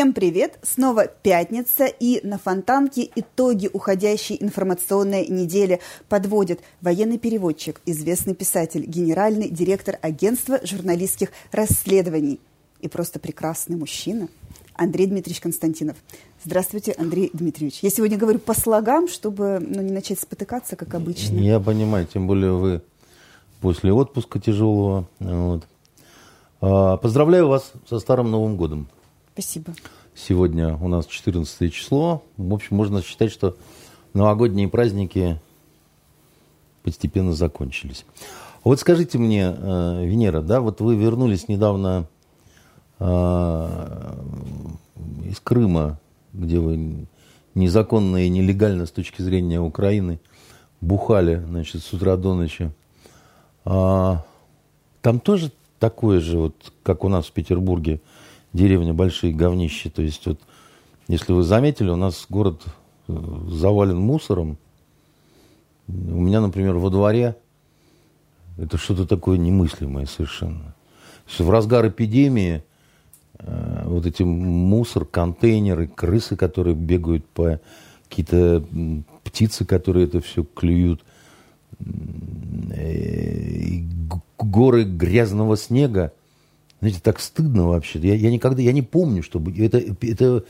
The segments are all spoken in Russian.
Всем привет! Снова пятница, и на Фонтанке итоги уходящей информационной недели подводит военный переводчик, известный писатель, генеральный директор агентства журналистских расследований и просто прекрасный мужчина Андрей Дмитриевич Константинов. Здравствуйте, Андрей Дмитриевич. Я сегодня говорю по слогам, чтобы ну, не начать спотыкаться, как обычно. Я понимаю, тем более вы после отпуска тяжелого. Вот. А, поздравляю вас со Старым Новым Годом. Спасибо. Сегодня у нас 14 число. В общем, можно считать, что новогодние праздники постепенно закончились. Вот скажите мне, э, Венера, да, вот вы вернулись недавно э, из Крыма, где вы незаконно и нелегально с точки зрения Украины бухали, значит, с утра до ночи. А, там тоже такое же, вот, как у нас в Петербурге, деревня большие говнища. То есть вот, если вы заметили, у нас город э, завален мусором. У меня, например, во дворе это что-то такое немыслимое совершенно. В разгар эпидемии э, вот эти мусор, контейнеры, крысы, которые бегают по какие-то птицы, которые это все клюют, э, горы грязного снега, знаете, так стыдно вообще. Я, я никогда, я не помню, чтобы... Это, это,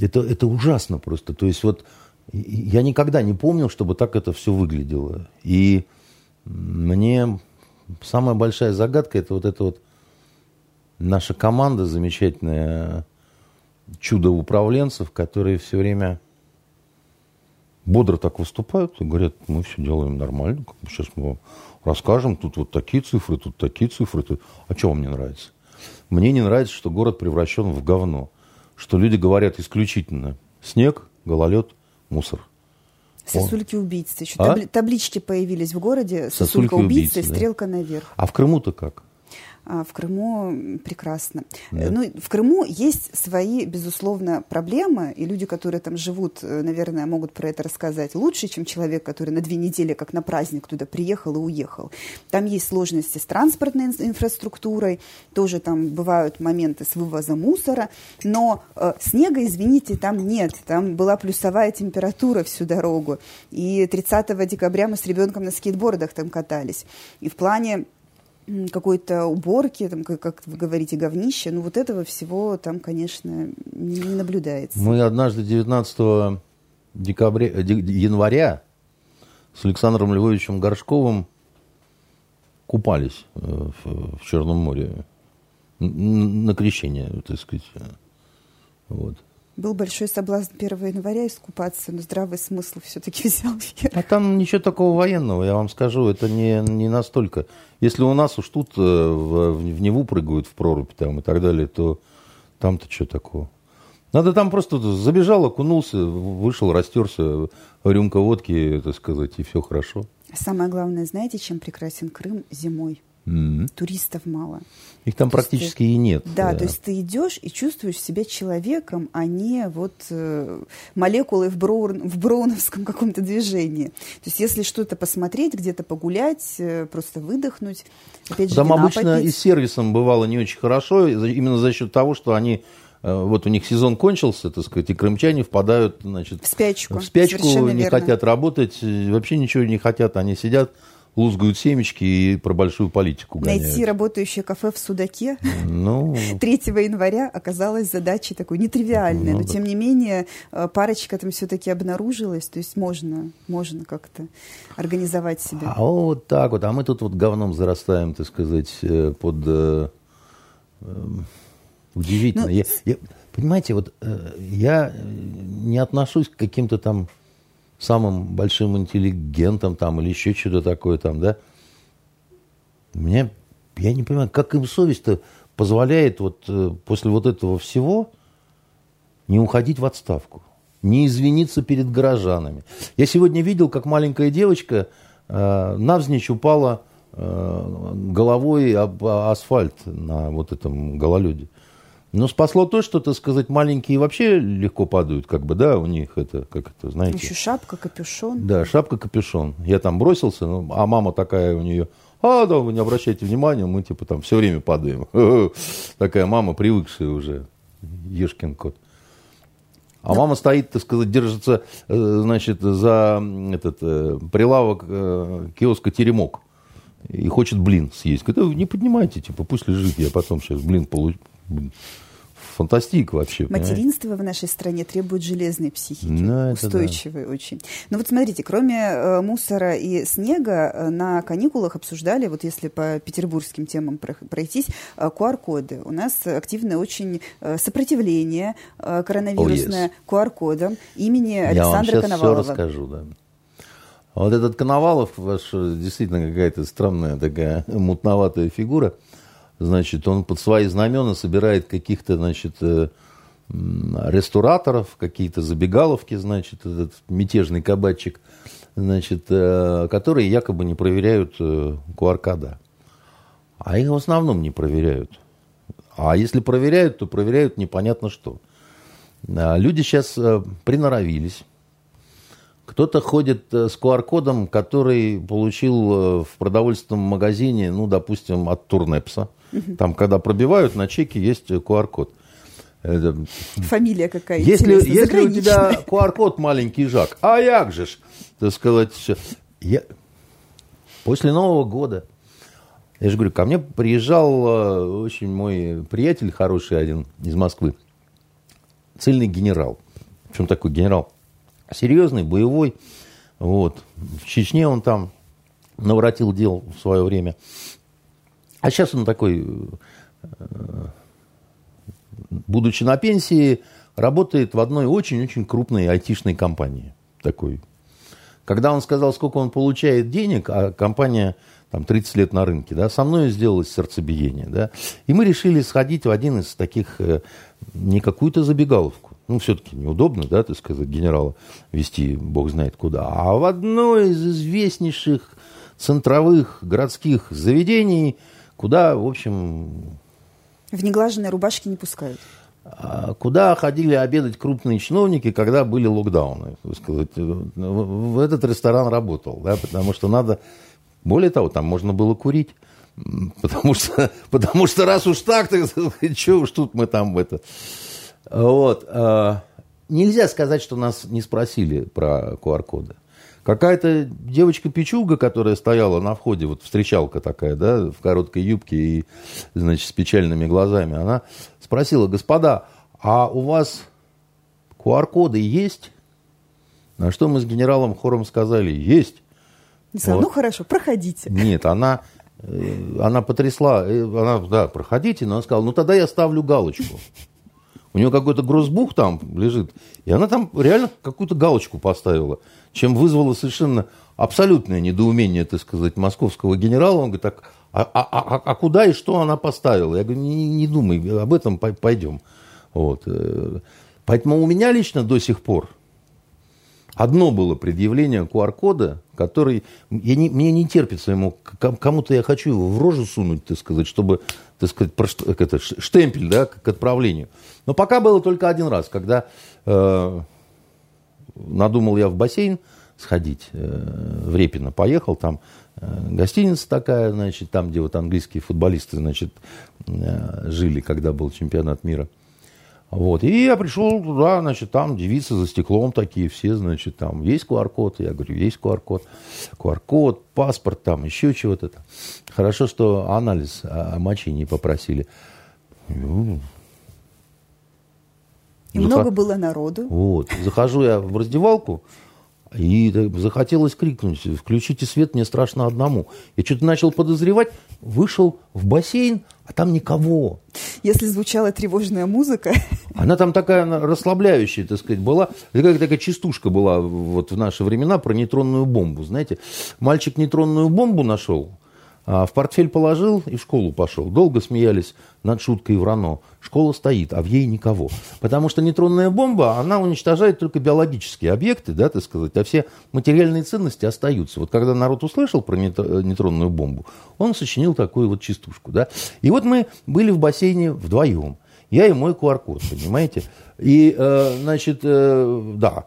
это, это ужасно просто. То есть вот я никогда не помнил, чтобы так это все выглядело. И мне самая большая загадка это вот эта вот наша команда замечательная чудо управленцев, которые все время бодро так выступают и говорят, мы все делаем нормально, сейчас мы вам расскажем, тут вот такие цифры, тут такие цифры. Тут... А что вам не нравится? Мне не нравится, что город превращен в говно. Что люди говорят исключительно снег, гололед, мусор. Сосульки-убийцы. Еще а? таблички появились в городе. Сосулька-убийца и стрелка да. наверх. А в Крыму-то как? А, в Крыму прекрасно. Да. Ну, в Крыму есть свои, безусловно, проблемы, и люди, которые там живут, э, наверное, могут про это рассказать лучше, чем человек, который на две недели, как на праздник, туда приехал и уехал. Там есть сложности с транспортной инфраструктурой, тоже там бывают моменты с вывозом мусора, но э, снега, извините, там нет. Там была плюсовая температура всю дорогу. И 30 декабря мы с ребенком на скейтбордах там катались. И в плане какой-то уборки, там, как, как вы говорите, говнище, ну вот этого всего там, конечно, не, наблюдается. Мы однажды 19 декабря, э, января с Александром Львовичем Горшковым купались э, в, в Черном море на крещение, так сказать. Вот. Был большой соблазн 1 января искупаться, но здравый смысл все-таки взял вверх. А там ничего такого военного, я вам скажу, это не, не настолько. Если у нас уж тут э, в, в Неву прыгают в прорубь там и так далее, то там-то что такого? Надо там просто забежал, окунулся, вышел, растерся, рюмка водки, так сказать, и все хорошо. Самое главное, знаете, чем прекрасен Крым зимой? Mm-hmm. Туристов мало. Их там то практически ты, и нет. Да, да, то есть ты идешь и чувствуешь себя человеком, а не вот э, молекулой в, броун, в броуновском каком-то движении. То есть если что-то посмотреть, где-то погулять, э, просто выдохнуть, опять же, Там обычно попить. и с сервисом бывало не очень хорошо, именно за счет того, что они э, вот у них сезон кончился, так сказать, и крымчане впадают, значит, в спячку. В спячку, не верно. хотят работать, вообще ничего не хотят, они сидят лузгают семечки и про большую политику гоняют. Найти работающее кафе в Судаке ну... 3 января оказалась задачей такой нетривиальной, ну, но так. тем не менее э, парочка там все-таки обнаружилась, то есть можно, можно как-то организовать себя. А вот так вот, а мы тут вот говном зарастаем, так сказать, э, под... Э, э, удивительно. Ну, я, я, понимаете, вот э, я не отношусь к каким-то там самым большим интеллигентом там или еще что-то такое там, да. Мне, я не понимаю, как им совесть-то позволяет вот э, после вот этого всего не уходить в отставку, не извиниться перед горожанами. Я сегодня видел, как маленькая девочка э, навзничь упала э, головой об асфальт на вот этом гололеде. Но спасло то, что, так сказать, маленькие вообще легко падают, как бы, да, у них это, как это, знаете. Еще шапка, капюшон. Да, шапка, капюшон. Я там бросился, ну, а мама такая у нее, а, да, вы не обращайте внимания, мы, типа, там все время падаем. Такая мама, привыкшая уже. ешкин кот. А мама стоит, так сказать, держится, э, значит, за этот э, прилавок э, киоска «Теремок» и хочет блин съесть. Говорит, не поднимайте, типа, пусть лежит, я потом сейчас блин получу фантастик вообще. Материнство понимаете? в нашей стране требует железной психики, ну, устойчивой да. очень. Но вот смотрите, кроме э, мусора и снега, э, на каникулах обсуждали, вот если по петербургским темам пройтись, э, QR-коды. У нас активное очень сопротивление коронавирусное oh, yes. QR-кодам имени Александра Коновалова. Я вам сейчас все расскажу, да. Вот этот Коновалов, ваш действительно какая-то странная такая мутноватая фигура – значит, он под свои знамена собирает каких-то, значит, э, рестораторов, какие-то забегаловки, значит, этот мятежный кабачик, значит, э, которые якобы не проверяют QR-кода. Э, а их в основном не проверяют. А если проверяют, то проверяют непонятно что. А люди сейчас приноровились. Кто-то ходит с QR-кодом, который получил в продовольственном магазине, ну, допустим, от Турнепса. Там, когда пробивают, на чеке есть QR-код. Фамилия какая Если, если у тебя QR-код маленький Жак, а як же ж, так сказать, я... после Нового года, я же говорю, ко мне приезжал э, очень мой приятель хороший один из Москвы, цельный генерал. Причем такой генерал серьезный, боевой. Вот. В Чечне он там наворотил дел в свое время. А сейчас он такой, э, будучи на пенсии, работает в одной очень-очень крупной айтишной компании. Такой. Когда он сказал, сколько он получает денег, а компания там 30 лет на рынке, да, со мной сделалось сердцебиение, да, и мы решили сходить в один из таких, э, не какую-то забегаловку, ну, все-таки неудобно, да, так сказать, генерала вести бог знает куда, а в одно из известнейших центровых городских заведений – куда, в общем... В неглаженные рубашки не пускают. А куда ходили обедать крупные чиновники, когда были локдауны. Сказать. В этот ресторан работал, да, потому что надо... Более того, там можно было курить. Потому что, потому что раз уж так, то что уж тут мы там это... Вот. А, нельзя сказать, что нас не спросили про QR-коды. Какая-то девочка-печуга, которая стояла на входе, вот встречалка такая, да, в короткой юбке и, значит, с печальными глазами, она спросила, господа, а у вас QR-коды есть? На что мы с генералом хором сказали, есть. вот. Ну хорошо, проходите. Нет, она, э, она потрясла, э, она, да, проходите, но она сказала, ну тогда я ставлю галочку. У нее какой-то грузбух там лежит, и она там реально какую-то галочку поставила, чем вызвало совершенно абсолютное недоумение, так сказать, московского генерала. Он говорит, так, а, а, а, а куда и что она поставила? Я говорю, не, не думай, об этом пойдем. Вот. Э, поэтому у меня лично до сих пор одно было предъявление QR-кода, который... Я не, мне не терпится ему, кому-то я хочу его в рожу сунуть, так сказать, чтобы, так сказать, про, это, штемпель да, к отправлению. Но пока было только один раз, когда э, надумал я в бассейн сходить, э, в Репино поехал, там э, гостиница такая, значит, там, где вот английские футболисты, значит, э, жили, когда был чемпионат мира. Вот. И я пришел туда, значит, там девицы за стеклом такие все, значит, там есть QR-код. Я говорю, есть QR-код. QR-код, паспорт, там еще чего-то. Хорошо, что анализ а, мочи не попросили. И Зах... много было народу. Вот. Захожу я в раздевалку, и захотелось крикнуть, включите свет, мне страшно одному. Я что-то начал подозревать, вышел в бассейн, а там никого. Если звучала тревожная музыка. Она там такая расслабляющая, так сказать, была. Такая, такая частушка была вот в наши времена про нейтронную бомбу. Знаете, мальчик нейтронную бомбу нашел, в портфель положил и в школу пошел. Долго смеялись над шуткой Врано. Школа стоит, а в ней никого. Потому что нейтронная бомба, она уничтожает только биологические объекты, да, так сказать, а все материальные ценности остаются. Вот когда народ услышал про нейтронную бомбу, он сочинил такую вот частушку, да. И вот мы были в бассейне вдвоем. Я и мой QR-код, понимаете? И, э, значит, э, да,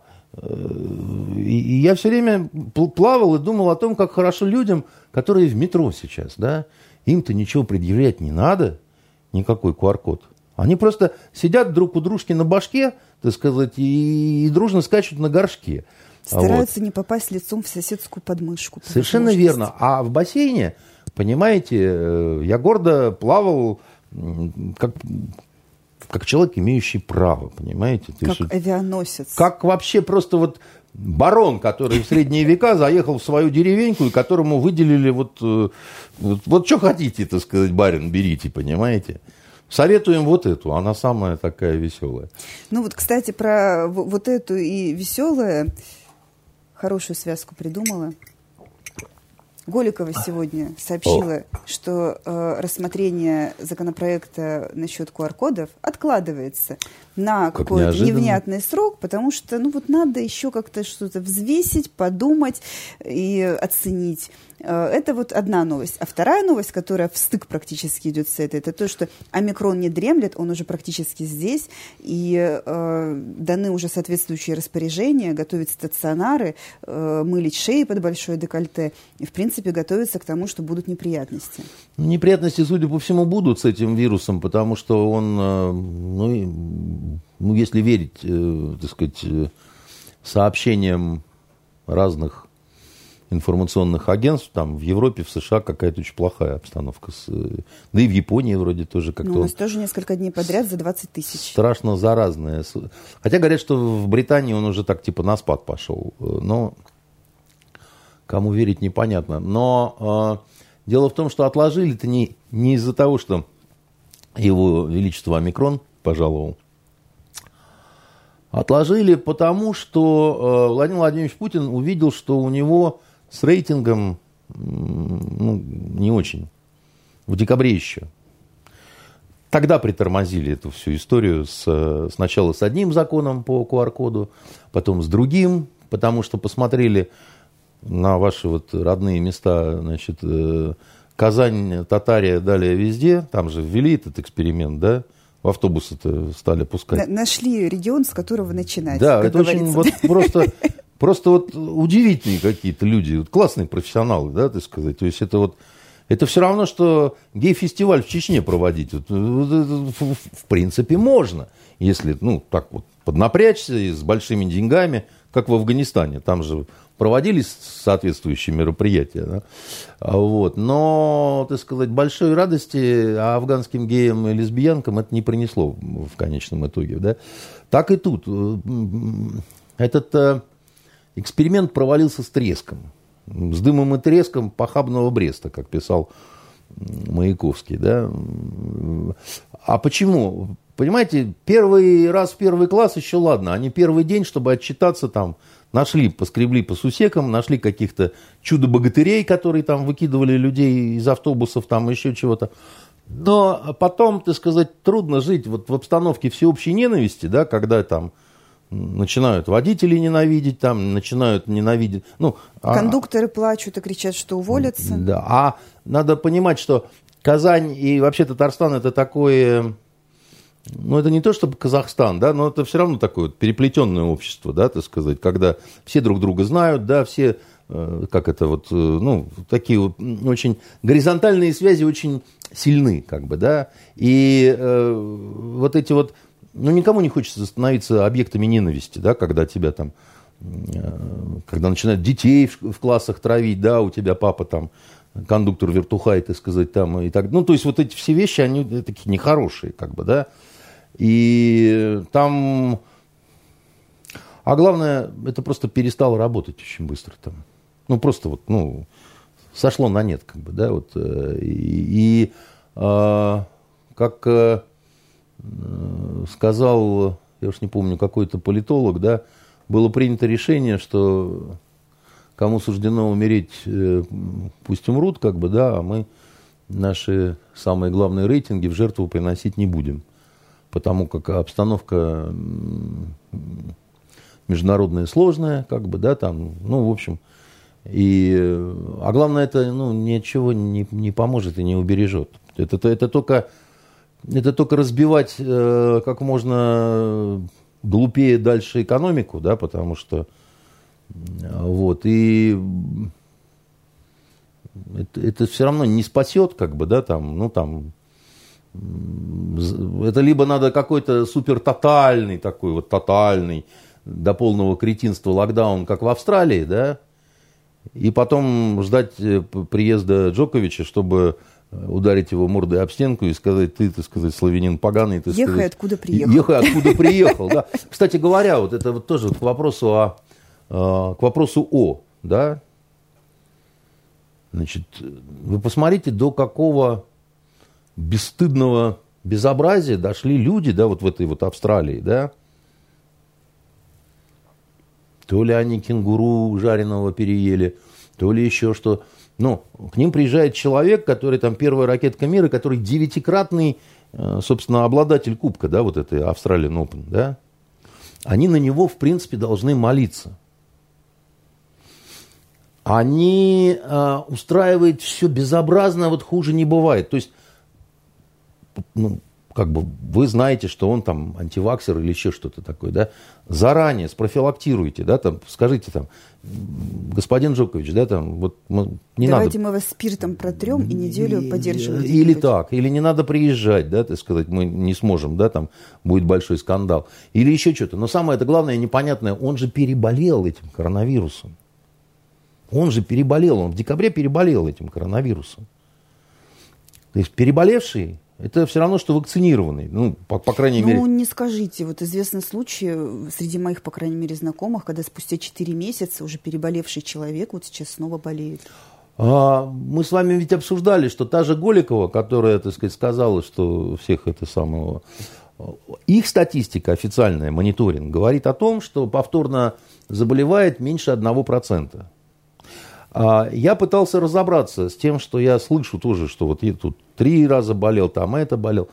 и я все время плавал и думал о том, как хорошо людям, которые в метро сейчас, да, им-то ничего предъявлять не надо, никакой QR-код. Они просто сидят друг у дружки на башке, так сказать, и, и дружно скачут на горшке. Стараются вот. не попасть лицом в соседскую подмышку. По Совершенно верно. А в бассейне, понимаете, э, я гордо плавал как, как человек, имеющий право, понимаете? То как есть, авианосец. Как вообще просто вот барон, который в средние века заехал в свою деревеньку, и которому выделили вот, э, вот, вот что хотите, так сказать, барин, берите, понимаете? Советуем вот эту, она самая такая веселая. Ну вот, кстати, про вот эту и веселая хорошую связку придумала. Голикова сегодня сообщила, О. что э, рассмотрение законопроекта насчет QR-кодов откладывается на как какой-то невнятный срок, потому что ну вот надо еще как-то что-то взвесить, подумать и оценить. Э, это вот одна новость. А вторая новость, которая в стык практически идет с этой, это то, что омикрон не дремлет, он уже практически здесь, и э, даны уже соответствующие распоряжения, готовить стационары, э, мылить шеи под большое декольте, и, в принципе, готовиться к тому, что будут неприятности. Неприятности, судя по всему, будут с этим вирусом, потому что он, э, ну, ну если верить, э, так сказать, сообщениям разных информационных агентств, там в Европе, в США какая-то очень плохая обстановка. Э, да и в Японии вроде тоже как-то... Ну, у нас тоже несколько дней подряд за 20 тысяч. Страшно заразная. Хотя говорят, что в Британии он уже так типа на спад пошел. Но кому верить непонятно. Но э, дело в том, что отложили это не, не из-за того, что его величество Омикрон пожаловал. Отложили потому, что э, Владимир Владимирович Путин увидел, что у него с рейтингом ну, не очень. В декабре еще. Тогда притормозили эту всю историю с, сначала с одним законом по QR-коду, потом с другим, потому что посмотрели на ваши вот родные места, значит, э, Казань, Татария, далее везде, там же ввели этот эксперимент, да, в автобусы-то стали пускать. Нашли регион, с которого начинать. Да, это говорится. очень вот просто Просто вот удивительные какие-то люди, вот классные профессионалы, да, так сказать. То есть это вот, это все равно, что гей-фестиваль в Чечне проводить. Вот, в принципе, можно, если, ну, так вот, поднапрячься и с большими деньгами, как в Афганистане. Там же проводились соответствующие мероприятия. Да? А вот. Но, так сказать, большой радости афганским геям и лесбиянкам это не принесло в конечном итоге. Да? Так и тут. Этот э, Эксперимент провалился с треском. С дымом и треском похабного Бреста, как писал Маяковский. Да? А почему? Понимаете, первый раз в первый класс еще ладно, они первый день, чтобы отчитаться там, нашли, поскребли по сусекам, нашли каких-то чудо-богатырей, которые там выкидывали людей из автобусов, там еще чего-то. Но потом, так сказать, трудно жить вот в обстановке всеобщей ненависти, да, когда там начинают водители ненавидеть, там начинают ненавидеть. Ну, а Кондукторы а, плачут и кричат, что уволятся. Да, а надо понимать, что Казань и вообще Татарстан это такое, ну это не то чтобы Казахстан, да, но это все равно такое вот переплетенное общество, да, так сказать, когда все друг друга знают, да, все э, как это вот, э, ну, такие вот очень горизонтальные связи очень сильны, как бы, да, и э, вот эти вот ну, никому не хочется становиться объектами ненависти, да, когда тебя там, э, когда начинают детей в, классах травить, да, у тебя папа там кондуктор вертухай, так сказать, там и так. Ну, то есть вот эти все вещи, они такие нехорошие, как бы, да. И там... А главное, это просто перестало работать очень быстро там. Ну, просто вот, ну, сошло на нет, как бы, да, вот. Э, и, и а, как э, Э, сказал, я уж не помню, какой-то политолог, да, было принято решение, что кому суждено умереть, э, пусть умрут, как бы, да, а мы наши самые главные рейтинги в жертву приносить не будем. Потому как обстановка международная сложная, как бы, да, там, ну, в общем, и, а главное, это, ну, ничего не, не поможет и не убережет. Это, это только это только разбивать э, как можно глупее дальше экономику, да, потому что вот, и это, это все равно не спасет, как бы, да, там, ну, там, это либо надо какой-то супер тотальный такой вот тотальный до полного кретинства локдаун, как в Австралии, да, и потом ждать э, приезда Джоковича, чтобы э, ударить его мордой об стенку и сказать, ты, ты сказать, славянин поганый. Ты, ехай сказать, откуда приехал. Ехай откуда приехал, да. Кстати говоря, вот это вот тоже к вопросу о, э, к вопросу о, да. Значит, вы посмотрите, до какого бесстыдного безобразия дошли люди, да, вот в этой вот Австралии, да. То ли они кенгуру жареного переели, то ли еще что. Ну, к ним приезжает человек, который там первая ракетка мира, который девятикратный, э, собственно, обладатель кубка, да, вот этой Australian Open, да. Они на него, в принципе, должны молиться. Они э, устраивают все безобразно, вот хуже не бывает. То есть, ну, как бы вы знаете, что он там антиваксер или еще что-то такое, да, заранее спрофилактируйте, да, там, скажите там, господин Джокович, да, там, вот не Давайте надо... мы вас спиртом протрем и неделю поддерживаем. Или так, или не надо приезжать, да, так сказать, мы не сможем, да, там будет большой скандал. Или еще что-то. Но самое это главное, непонятное, он же переболел этим коронавирусом. Он же переболел, он в декабре переболел этим коронавирусом. То есть переболевший это все равно, что вакцинированный. Ну, по, по крайней ну, мере. Ну, не скажите. Вот известны случаи среди моих, по крайней мере, знакомых, когда спустя 4 месяца уже переболевший человек вот сейчас снова болеет. А, мы с вами ведь обсуждали, что та же Голикова, которая, так сказать, сказала, что всех это самого... Их статистика официальная, мониторинг, говорит о том, что повторно заболевает меньше 1%. А, я пытался разобраться с тем, что я слышу тоже, что вот я тут три раза болел, там это болел.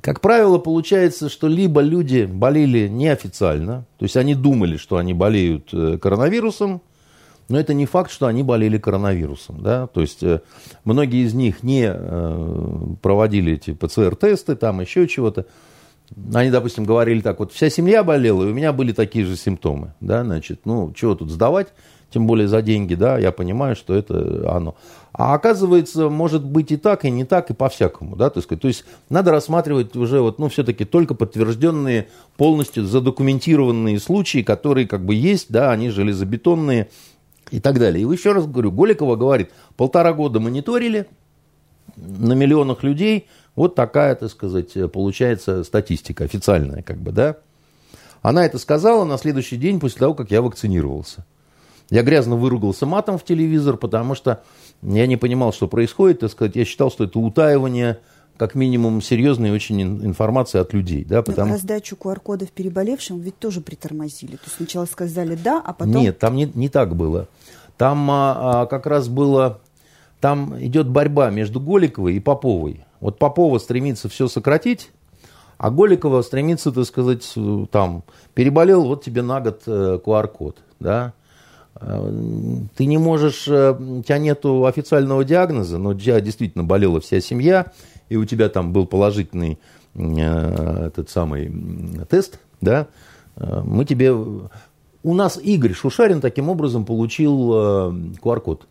Как правило, получается, что либо люди болели неофициально, то есть они думали, что они болеют э, коронавирусом, но это не факт, что они болели коронавирусом. Да? То есть э, многие из них не э, проводили эти ПЦР-тесты, там еще чего-то. Они, допустим, говорили так, вот вся семья болела, и у меня были такие же симптомы. Да? Значит, ну, чего тут сдавать? Тем более за деньги, да, я понимаю, что это оно. А оказывается, может быть и так, и не так, и по-всякому, да, то есть, то есть надо рассматривать уже вот, ну, все-таки только подтвержденные, полностью задокументированные случаи, которые как бы есть, да, они железобетонные и так далее. И еще раз говорю, Голикова говорит, полтора года мониторили на миллионах людей, вот такая, так сказать, получается статистика официальная, как бы, да. Она это сказала на следующий день после того, как я вакцинировался. Я грязно выругался матом в телевизор, потому что я не понимал, что происходит. Так сказать, я считал, что это утаивание как минимум серьезной очень информации от людей. Да, потому... Но раздачу QR-кодов переболевшим ведь тоже притормозили. То есть сначала сказали «да», а потом... Нет, там не, не так было. Там а, а, как раз было... Там идет борьба между Голиковой и Поповой. Вот Попова стремится все сократить, а Голикова стремится, так сказать, там, переболел, вот тебе на год QR-код, э, да. Э, ты не можешь, э, у тебя нет официального диагноза, но у тебя действительно болела вся семья, и у тебя там был положительный э, этот самый тест, да, мы тебе... У нас Игорь Шушарин таким образом получил QR-код.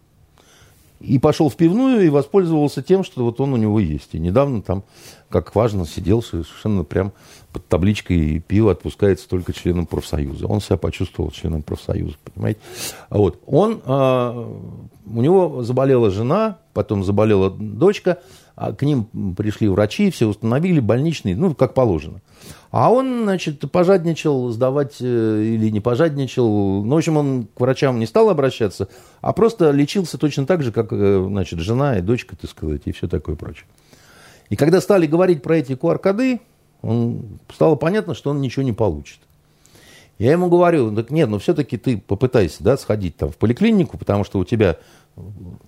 И пошел в пивную и воспользовался тем, что вот он у него есть. И недавно там, как важно, сидел совершенно прям под табличкой «Пиво отпускается только членам профсоюза». Он себя почувствовал членом профсоюза, понимаете? Вот. Он, э, у него заболела жена, потом заболела дочка, а к ним пришли врачи, все установили, больничные, ну, как положено. А он, значит, пожадничал сдавать э, или не пожадничал. Ну, в общем, он к врачам не стал обращаться, а просто лечился точно так же, как, э, значит, жена и дочка, так сказать, и все такое прочее. И когда стали говорить про эти QR-коды, он, стало понятно, что он ничего не получит. Я ему говорю, так нет, ну все-таки ты попытайся, да, сходить там в поликлинику, потому что у тебя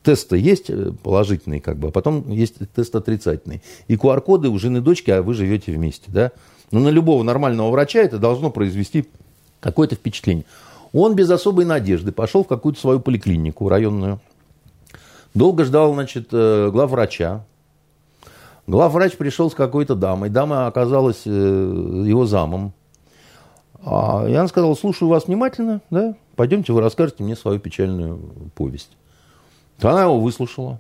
тесты есть э, положительные, как бы, а потом есть тест отрицательный. И QR-коды у жены дочки, а вы живете вместе, да. Но на любого нормального врача это должно произвести какое-то впечатление. Он без особой надежды пошел в какую-то свою поликлинику районную. Долго ждал, значит, э, главврача. Главврач пришел с какой-то дамой. Дама оказалась э, его замом. А я сказал, слушаю вас внимательно, да? Пойдемте, вы расскажете мне свою печальную повесть. Она его выслушала.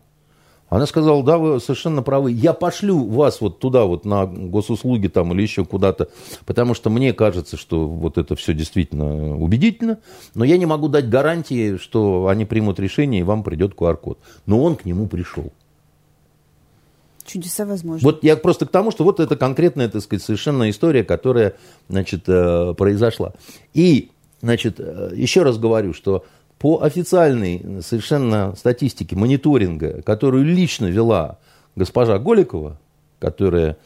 Она сказала, да, вы совершенно правы. Я пошлю вас вот туда, вот на госуслуги там или еще куда-то, потому что мне кажется, что вот это все действительно убедительно, но я не могу дать гарантии, что они примут решение и вам придет QR-код. Но он к нему пришел. Чудеса возможны. Вот я просто к тому, что вот это конкретная, так сказать, совершенно история, которая, значит, э, произошла. И, значит, э, еще раз говорю, что по официальной совершенно статистике мониторинга, которую лично вела госпожа Голикова, которая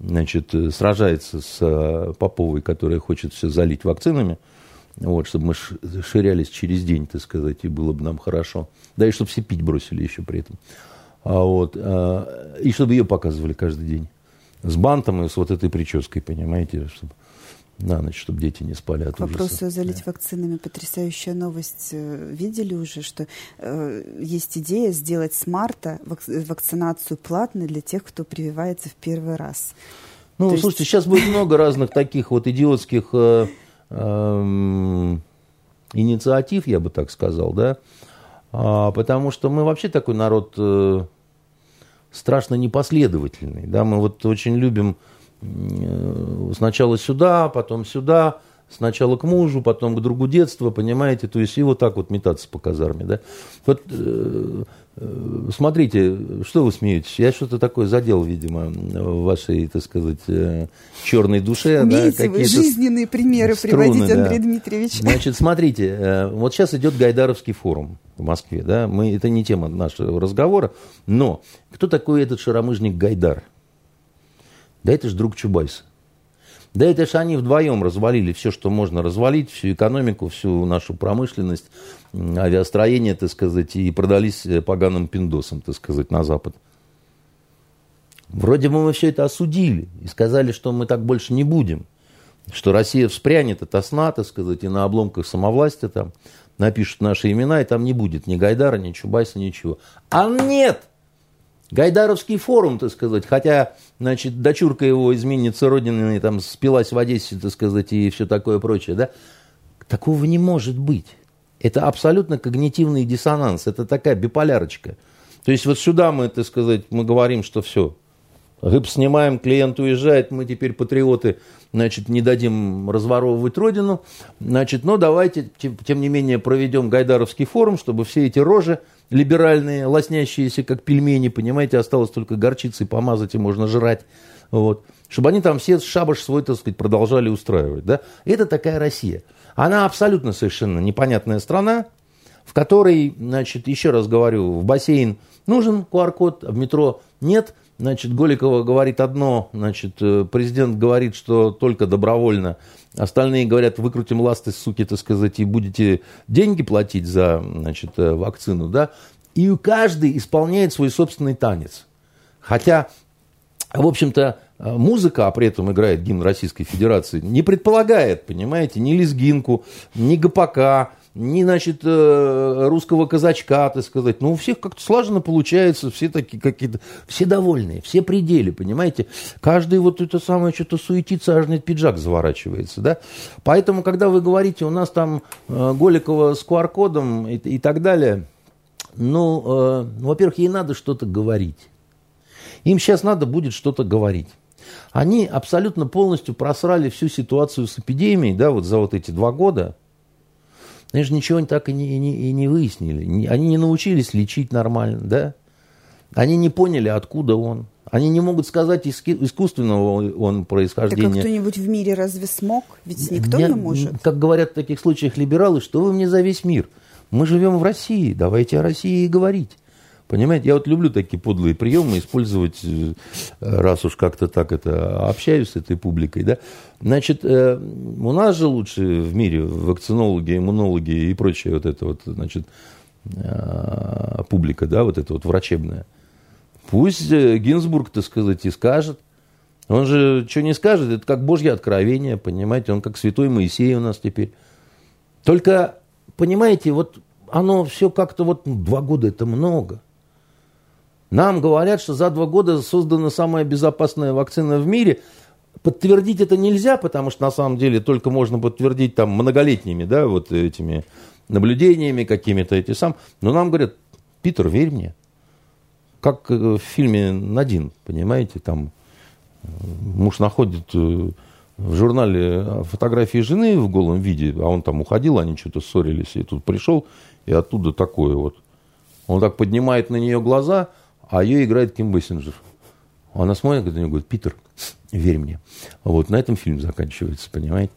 значит, сражается с э, Поповой, которая хочет все залить вакцинами, вот, чтобы мы ширялись через день, так сказать, и было бы нам хорошо. Да, и чтобы все пить бросили еще при этом. А вот, а, и чтобы ее показывали каждый день. С бантом и с вот этой прической, понимаете, чтобы на ночь, чтобы дети не спали от К вопросу залить да. вакцинами. Потрясающая новость. Э, видели уже, что э, есть идея сделать с марта вак- вакцинацию платной для тех, кто прививается в первый раз. Ну, То слушайте, есть... сейчас будет много разных таких вот идиотских э, э, инициатив, я бы так сказал, да, а, потому что мы вообще такой народ э, страшно непоследовательный, да, мы вот очень любим Э, сначала сюда, потом сюда, сначала к мужу, потом к другу детства, понимаете, то есть и вот так вот метаться по казарме, да. Вот э, э, смотрите, что вы смеетесь, я что-то такое задел, видимо, в вашей, так сказать, черной душе. Умеете да, вы жизненные примеры струны, приводить, Андрей да. Дмитриевич. Значит, смотрите, вот сейчас идет Гайдаровский форум в Москве, да, мы, это не тема нашего разговора, но кто такой этот шаромыжник Гайдар? Да это же друг Чубайса. Да это же они вдвоем развалили все, что можно развалить, всю экономику, всю нашу промышленность, авиастроение, так сказать, и продались э, поганым пиндосам, так сказать, на Запад. Вроде бы мы все это осудили и сказали, что мы так больше не будем, что Россия вспрянет это сна, так сказать, и на обломках самовластия там напишут наши имена, и там не будет ни Гайдара, ни Чубайса, ничего. А нет! Гайдаровский форум, так сказать, хотя, значит, дочурка его изменница Родины там спилась в Одессе, так сказать, и все такое прочее, да, такого не может быть. Это абсолютно когнитивный диссонанс, это такая биполярочка. То есть вот сюда мы, так сказать, мы говорим, что все, рыб снимаем, клиент уезжает, мы теперь патриоты, значит, не дадим разворовывать родину, значит, но давайте, тем, тем не менее, проведем Гайдаровский форум, чтобы все эти рожи либеральные, лоснящиеся, как пельмени, понимаете, осталось только горчицей помазать и можно жрать. Вот. Чтобы они там все шабаш свой, так сказать, продолжали устраивать. Да? Это такая Россия. Она абсолютно совершенно непонятная страна, в которой, значит, еще раз говорю, в бассейн нужен QR-код, а в метро нет. Значит, Голикова говорит одно, значит, э, президент говорит, что только добровольно Остальные говорят, выкрутим ласты, суки, так сказать, и будете деньги платить за значит, э, вакцину, да. И каждый исполняет свой собственный танец. Хотя, в общем-то, э, музыка, а при этом играет гимн Российской Федерации, не предполагает, понимаете, ни лезгинку, ни ГПК, ни, значит, э, русского казачка, так сказать. Ну, у всех как-то слаженно получается, все такие какие-то, все довольные, все пределы, понимаете. Каждый вот это самое что-то суетится, аж нет пиджак заворачивается, да. Поэтому, когда вы говорите, у нас там э, Голикова с QR-кодом и, и так далее, ну, э, во-первых, ей надо что-то говорить. Им сейчас надо будет что-то говорить. Они абсолютно полностью просрали всю ситуацию с эпидемией, да, вот за вот эти два года – они же ничего так и не, и не, и не выяснили. Они не научились лечить нормально, да? Они не поняли, откуда он. Они не могут сказать искусственного он происхождения. Так а кто-нибудь в мире разве смог? Ведь никто Я, не может. Как говорят в таких случаях либералы, что вы мне за весь мир? Мы живем в России, давайте о России и говорить. Понимаете, я вот люблю такие подлые приемы использовать, э, раз уж как-то так это общаюсь с этой публикой, да. Значит, э, у нас же лучше в мире вакцинологи, иммунологи и прочее вот это вот, значит, э, публика, да, вот это вот врачебная. Пусть Гинзбург, так сказать, и скажет. Он же что не скажет, это как Божье откровение, понимаете, он как святой Моисей у нас теперь. Только, понимаете, вот оно все как-то вот, ну, два года это много. Нам говорят, что за два года создана самая безопасная вакцина в мире. Подтвердить это нельзя, потому что на самом деле только можно подтвердить там многолетними, да, вот этими наблюдениями какими-то эти сам. Но нам говорят, Питер, верь мне. как в фильме «Надин», понимаете, там муж находит в журнале фотографии жены в голом виде, а он там уходил, они что-то ссорились, и тут пришел, и оттуда такое вот. Он так поднимает на нее глаза, а ее играет Ким Бессинджер. Она смотрит на него и говорит, Питер, верь мне. Вот на этом фильм заканчивается, понимаете?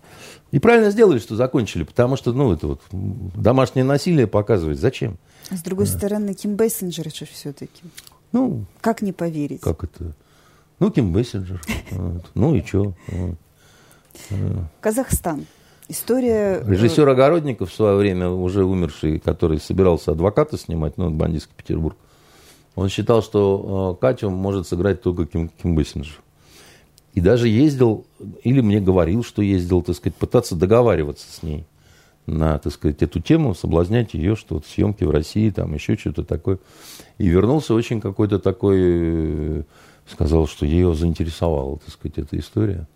И правильно сделали, что закончили, потому что, ну, это вот домашнее насилие показывать. Зачем? А с другой а. стороны, Ким Бессинджер же все-таки. Ну, как не поверить? Как это? Ну, Ким Бессинджер. Ну и что? Казахстан. История... Э, Режиссер Огородников в свое время, уже умерший, который собирался адвоката снимать, ну, бандитский Петербург, он считал, что э, Катю может сыграть только Ким, Ким Бессинджер. И даже ездил, или мне говорил, что ездил, так сказать, пытаться договариваться с ней на, так сказать, эту тему, соблазнять ее, что вот съемки в России, там еще что-то такое. И вернулся очень какой-то такой, э, сказал, что ее заинтересовала, так сказать, эта история.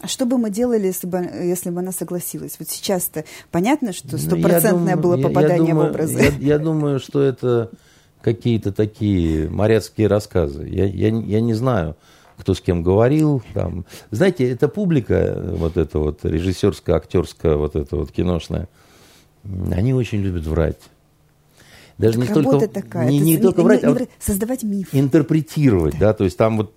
А что бы мы делали, если бы, если бы она согласилась? Вот сейчас-то понятно, что ну, стопроцентное было попадание я, я думаю, в образы. Я, я думаю, что это какие-то такие моряцкие рассказы. Я, я, я не знаю, кто с кем говорил. Там. Знаете, эта публика, вот эта вот режиссерская, актерская, вот эта вот киношная, они очень любят врать. Даже так не только, такая. Не, не, не только врать, не, не, а создавать миф. Интерпретировать, да, то есть там вот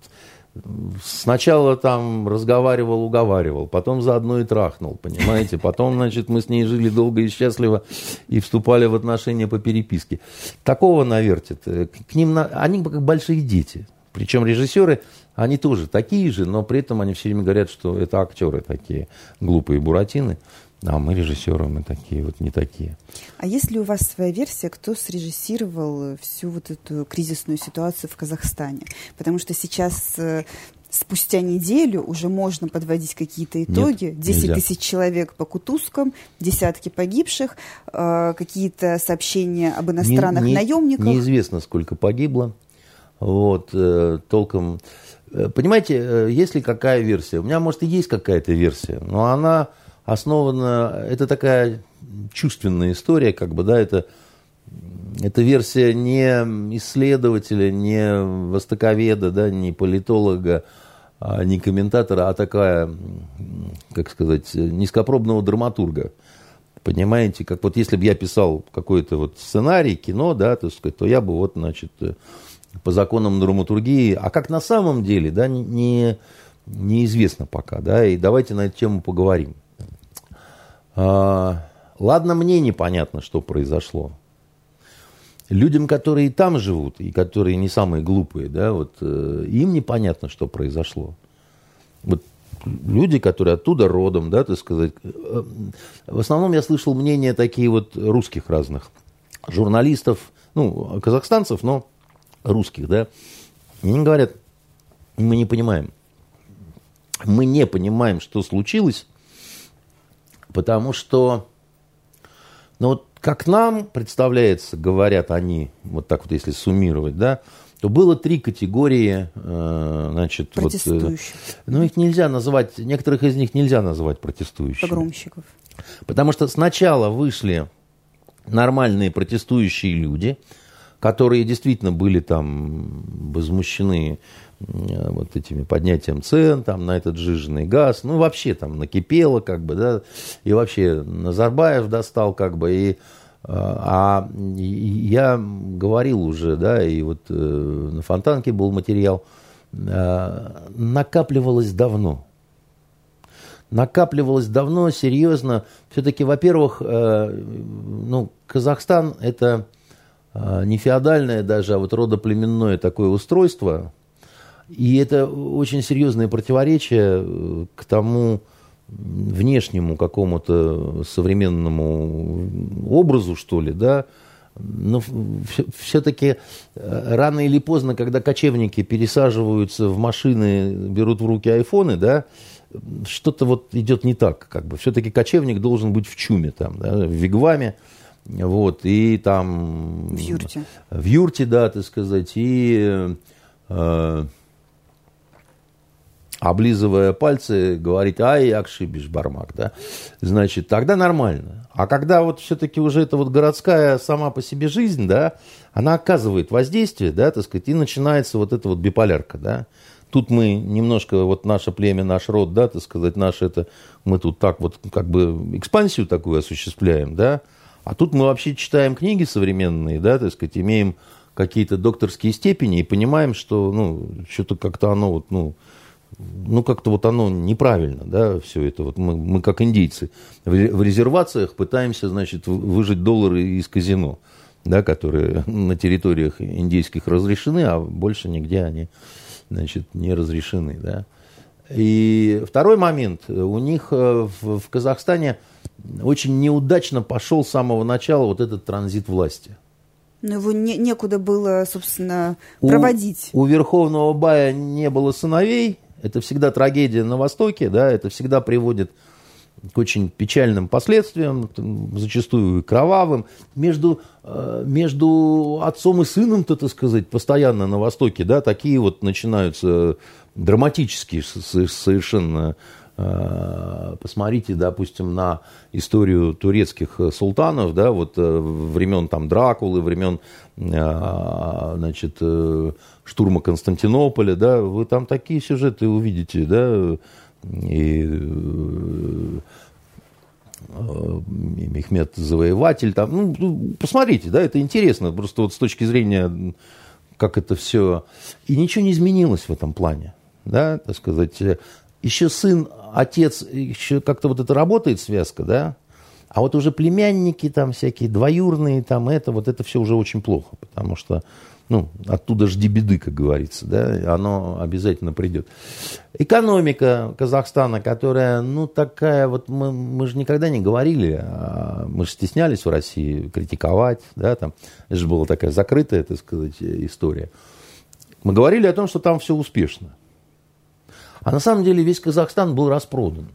Сначала там разговаривал, уговаривал, потом заодно и трахнул, понимаете? Потом, значит, мы с ней жили долго и счастливо и вступали в отношения по переписке. Такого навертит. К ним, на... они как большие дети. Причем режиссеры, они тоже такие же, но при этом они все время говорят, что это актеры такие глупые буратины. А мы режиссеры, мы такие вот не такие. А есть ли у вас своя версия, кто срежиссировал всю вот эту кризисную ситуацию в Казахстане? Потому что сейчас э, спустя неделю уже можно подводить какие-то итоги. Нет, 10 нельзя. тысяч человек по Кутузкам, десятки погибших, э, какие-то сообщения об иностранных не, не, наемниках. Неизвестно, сколько погибло. Вот, э, толком... Понимаете, есть ли какая версия? У меня, может, и есть какая-то версия, но она основана, это такая чувственная история, как бы, да, это, это версия не исследователя, не востоковеда, да, не политолога, а не комментатора, а такая, как сказать, низкопробного драматурга. Понимаете, как вот если бы я писал какой-то вот сценарий, кино, да, так сказать, то я бы вот, значит, по законам драматургии, а как на самом деле, да, не, неизвестно пока, да, и давайте на эту тему поговорим. А, ладно, мне непонятно, что произошло. Людям, которые там живут, и которые не самые глупые, да, вот, э, им непонятно, что произошло. Вот люди, которые оттуда родом, да, так сказать. Э, в основном я слышал мнения такие вот русских разных журналистов, ну, казахстанцев, но русских, да. И они говорят, мы не понимаем. Мы не понимаем, что случилось, Потому что, ну вот как нам представляется, говорят они, вот так вот если суммировать, да, то было три категории, э, значит, вот, э, ну их нельзя называть, некоторых из них нельзя называть протестующими. Погромщиков. Потому что сначала вышли нормальные протестующие люди, которые действительно были там возмущены вот этими поднятием цен там, на этот жиженый газ. Ну, вообще там накипело, как бы, да, и вообще Назарбаев достал, как бы, и э, а я говорил уже, да, и вот э, на Фонтанке был материал, накапливалось давно. Накапливалось давно, серьезно. Все-таки, во-первых, ну, Казахстан это не феодальное даже, а вот родоплеменное такое устройство, и это очень серьезное противоречие э, к тому внешнему какому-то современному образу, что ли, да, но все-таки э, рано или поздно, когда кочевники пересаживаются в машины, берут в руки айфоны, да, что-то вот идет не так, как бы. Все-таки кочевник должен быть в чуме там, да, в вигваме, вот, и там... В юрте. В юрте, да, так сказать, и... Э, облизывая пальцы, говорить, ай, акшибиш, бармак, да, значит, тогда нормально. А когда вот все-таки уже эта вот городская сама по себе жизнь, да, она оказывает воздействие, да, так сказать, и начинается вот эта вот биполярка, да. Тут мы немножко, вот наше племя, наш род, да, так сказать, наше это, мы тут так вот как бы экспансию такую осуществляем, да, а тут мы вообще читаем книги современные, да, так сказать, имеем какие-то докторские степени и понимаем, что, ну, что-то как-то оно вот, ну, ну, как-то вот оно неправильно, да, все это. Вот мы, мы как индейцы в резервациях пытаемся, значит, выжить доллары из казино, да, которые на территориях индейских разрешены, а больше нигде они, значит, не разрешены, да. И второй момент. У них э, в, в Казахстане очень неудачно пошел с самого начала вот этот транзит власти. Но его не, некуда было, собственно, проводить. У, у Верховного Бая не было сыновей, это всегда трагедия на Востоке, да, это всегда приводит к очень печальным последствиям, зачастую кровавым. Между, э, между отцом и сыном, то, так сказать, постоянно на Востоке, да, такие вот начинаются драматические совершенно э, Посмотрите, допустим, на историю турецких султанов, да, вот э, времен там Дракулы, времен, значит, штурма Константинополя, да, вы там такие сюжеты увидите, да, и э, Мехмед Завоеватель, там, ну, ну, посмотрите, да, это интересно, просто вот с точки зрения, как это все, и ничего не изменилось в этом плане, да, так сказать, еще сын, отец, еще как-то вот это работает связка, да, а вот уже племянники там всякие двоюрные, там это, вот это все уже очень плохо, потому что ну, оттуда жди беды, как говорится, да, оно обязательно придет. Экономика Казахстана, которая, ну, такая вот, мы, мы же никогда не говорили, а мы же стеснялись в России критиковать, да, там, это же была такая закрытая, так сказать, история. Мы говорили о том, что там все успешно. А на самом деле весь Казахстан был распродан.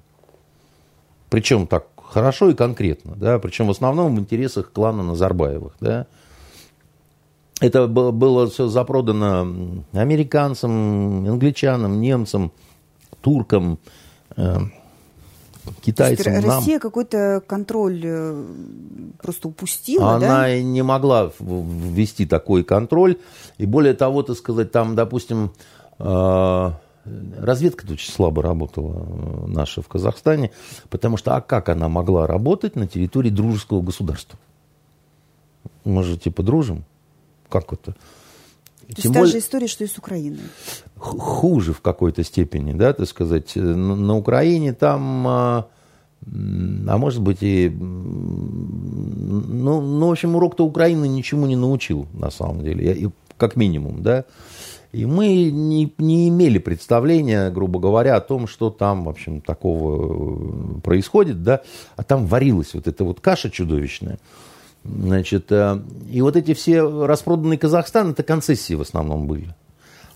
Причем так хорошо и конкретно, да, причем в основном в интересах клана Назарбаевых, да, это было все запродано американцам, англичанам, немцам, туркам, э, китайцам. Есть, Россия какой-то контроль э, просто упустила, Она да? не могла ввести такой контроль. И более того, так сказать, там, допустим, э, разведка очень слабо работала наша в Казахстане, потому что а как она могла работать на территории дружеского государства? Мы же типа дружим. Как это? То Тем есть более, та же история, что и с Украиной. Хуже в какой-то степени, да, так сказать. На, на Украине там, а, а может быть и... Ну, ну, в общем, урок-то Украины ничему не научил, на самом деле, и, как минимум, да. И мы не, не имели представления, грубо говоря, о том, что там, в общем, такого происходит, да. А там варилась вот эта вот каша чудовищная. Значит, э, и вот эти все распроданные Казахстан, это концессии в основном были.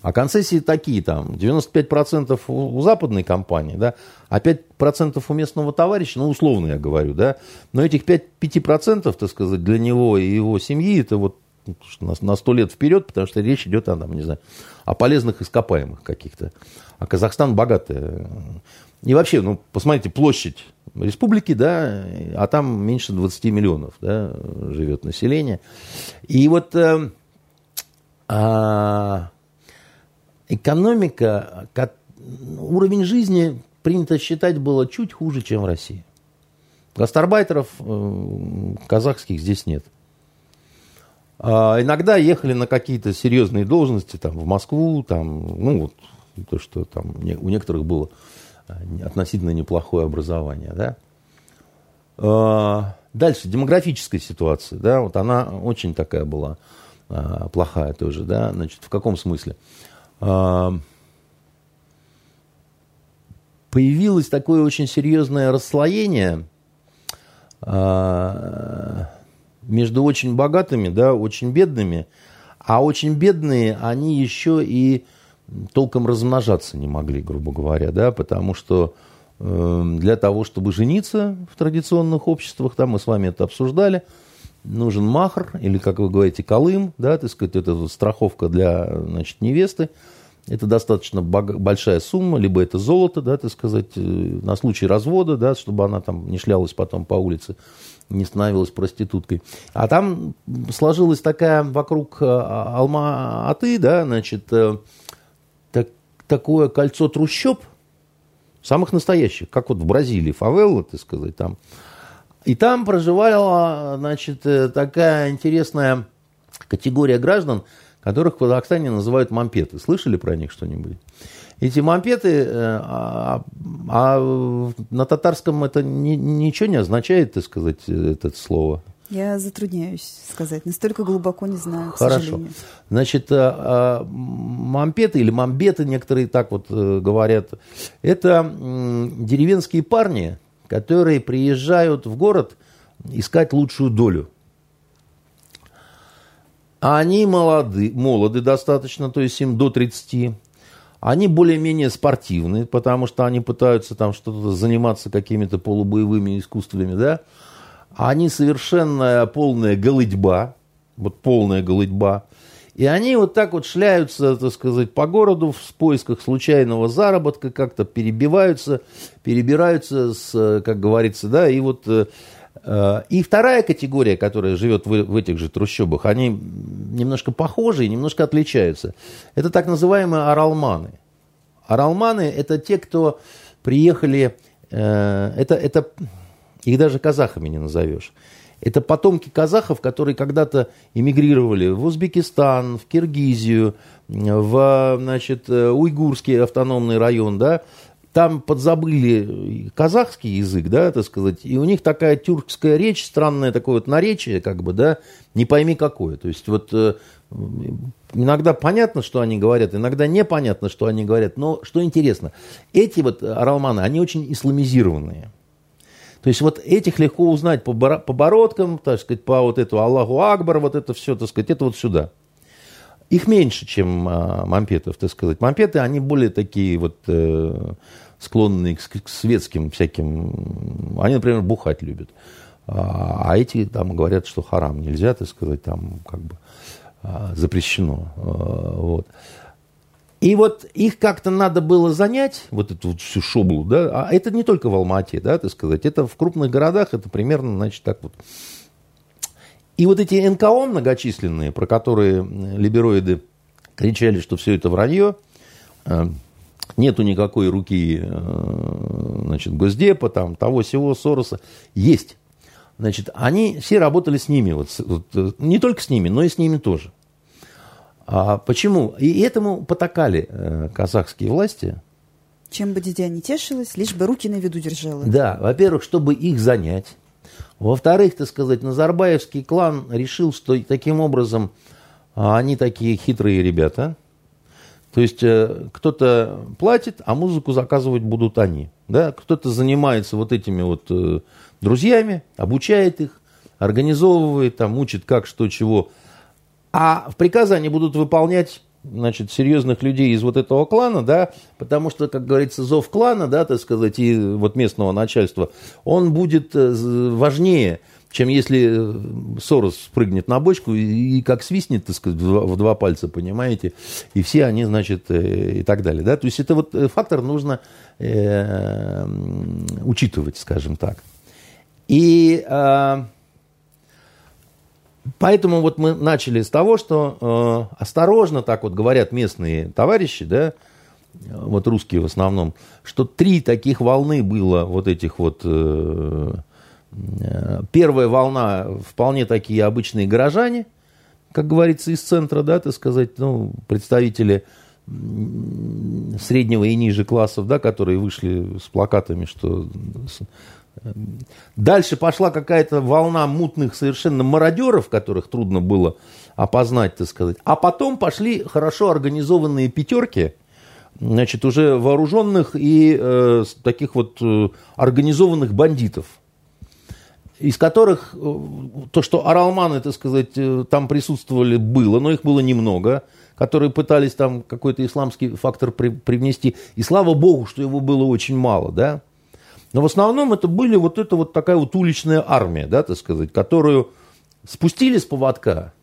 А концессии такие там, 95% у, у западной компании, да, а 5% у местного товарища, ну, условно я говорю, да, но этих 5, 5% так сказать, для него и его семьи, это вот на, на 100 лет вперед, потому что речь идет о, там, не знаю, о полезных ископаемых каких-то. А Казахстан богатый. И вообще, ну, посмотрите, площадь республики, да, а там меньше 20 миллионов, да, живет население. И вот э, э, экономика, уровень жизни принято считать было чуть хуже, чем в России. Гастарбайтеров э, казахских здесь нет. А иногда ехали на какие-то серьезные должности, там, в Москву, там, ну, вот, то, что там у некоторых было относительно неплохое образование. Да? А, дальше, демографическая ситуация, да, вот она очень такая была а, плохая тоже, да, значит, в каком смысле? А, появилось такое очень серьезное расслоение между очень богатыми, да, очень бедными, а очень бедные, они еще и толком размножаться не могли, грубо говоря, да, потому что э, для того, чтобы жениться в традиционных обществах, там мы с вами это обсуждали, нужен махр, или, как вы говорите, колым, да, так сказать, это страховка для, значит, невесты. это достаточно большая сумма, либо это золото, да, так сказать, э, на случай развода, да, чтобы она там не шлялась потом по улице, не становилась проституткой. А там сложилась такая вокруг э, Алма-Аты, да, значит, такое кольцо трущоб, самых настоящих, как вот в Бразилии, фавелла, так сказать, там. И там проживала, значит, такая интересная категория граждан, которых в Казахстане называют мампеты. Слышали про них что-нибудь? Эти мампеты, э, а, а на татарском это ни, ничего не означает, так сказать, это слово. Я затрудняюсь сказать, настолько глубоко не знаю, к Хорошо. сожалению. Значит, э, а, мампеты или мамбеты, некоторые так вот э, говорят, это деревенские парни, которые приезжают в город искать лучшую долю. Они молоды, молоды достаточно, то есть им до 30. Они более-менее спортивные, потому что они пытаются там что-то заниматься какими-то полубоевыми искусствами, да. Они совершенно полная голыдьба, вот полная голыдьба. И они вот так вот шляются, так сказать, по городу в поисках случайного заработка, как-то перебиваются, перебираются, с, как говорится, да, и вот э, Э, и вторая категория, которая живет в, в этих же трущобах, они немножко похожи и немножко отличаются. Это так называемые оралманы. Оралманы – это те, кто приехали, э, это, это их даже казахами не назовешь. Это потомки казахов, которые когда-то эмигрировали в Узбекистан, в Киргизию, в значит, уйгурский автономный район, да, там подзабыли казахский язык, да, так сказать, и у них такая тюркская речь, странное такое вот наречие, как бы, да, не пойми какое. То есть вот э, иногда понятно, что они говорят, иногда непонятно, что они говорят, но что интересно, эти вот аралманы, они очень исламизированные. То есть вот этих легко узнать по, по бородкам, так сказать, по вот эту Аллаху Акбар, вот это все, так сказать, это вот сюда. Их меньше, чем а, мампетов, так сказать. Мампеты, они более такие вот э, склонные к, к светским всяким... Они, например, бухать любят. А, а эти там говорят, что харам нельзя, так сказать, там как бы а, запрещено. А, вот. И вот их как-то надо было занять, вот эту вот всю шоблу, да, а это не только в Алмате, да, так сказать, это в крупных городах, это примерно, значит, так вот. И вот эти НКО многочисленные, про которые либероиды кричали, что все это вранье, нету никакой руки э, значит, Госдепа, там, того всего Сороса. Есть. Значит, они все работали с ними, вот, вот, э, не только с ними, но и с ними тоже. А почему? И этому потакали э, казахские власти. Чем бы дитя не тешилось, лишь бы руки на виду держала. Да, во-первых, чтобы их занять. Во-вторых, так сказать, Назарбаевский клан решил, что таким образом а, они такие хитрые ребята – то есть э, кто-то платит, а музыку заказывать будут они. Да? Кто-то занимается вот этими вот э, друзьями, обучает их, организовывает, там, учит как, что, чего. А в приказы они будут выполнять значит, серьезных людей из вот этого клана, да, потому что, как говорится, зов клана, да, так сказать, и вот местного начальства, он будет э, важнее, чем если э, Сорос спрыгнет на бочку и, и как свистнет, так сказать, в два, пальца, понимаете, и все они, значит, э, и так далее. Да? То есть это вот фактор нужно э, учитывать, скажем так. И э, поэтому вот мы начали с того, что э, осторожно, так вот говорят местные товарищи, да, вот русские в основном, что три таких волны было вот этих вот э, Э, первая волна вполне такие обычные горожане, как говорится, из центра, да, так сказать, ну, представители среднего и ниже классов, да, которые вышли с плакатами, что э, дальше пошла какая-то волна мутных совершенно мародеров, которых трудно было опознать, так сказать, а потом пошли хорошо организованные пятерки, значит, уже вооруженных и э, таких вот э, организованных бандитов – из которых э, то, что оралманы, так сказать, э, там присутствовали, было, но их было немного, которые пытались там какой-то исламский фактор при, привнести. И слава богу, что его было очень мало, да. Но в основном это были вот это вот такая вот уличная армия, да, так сказать, которую спустили с поводка,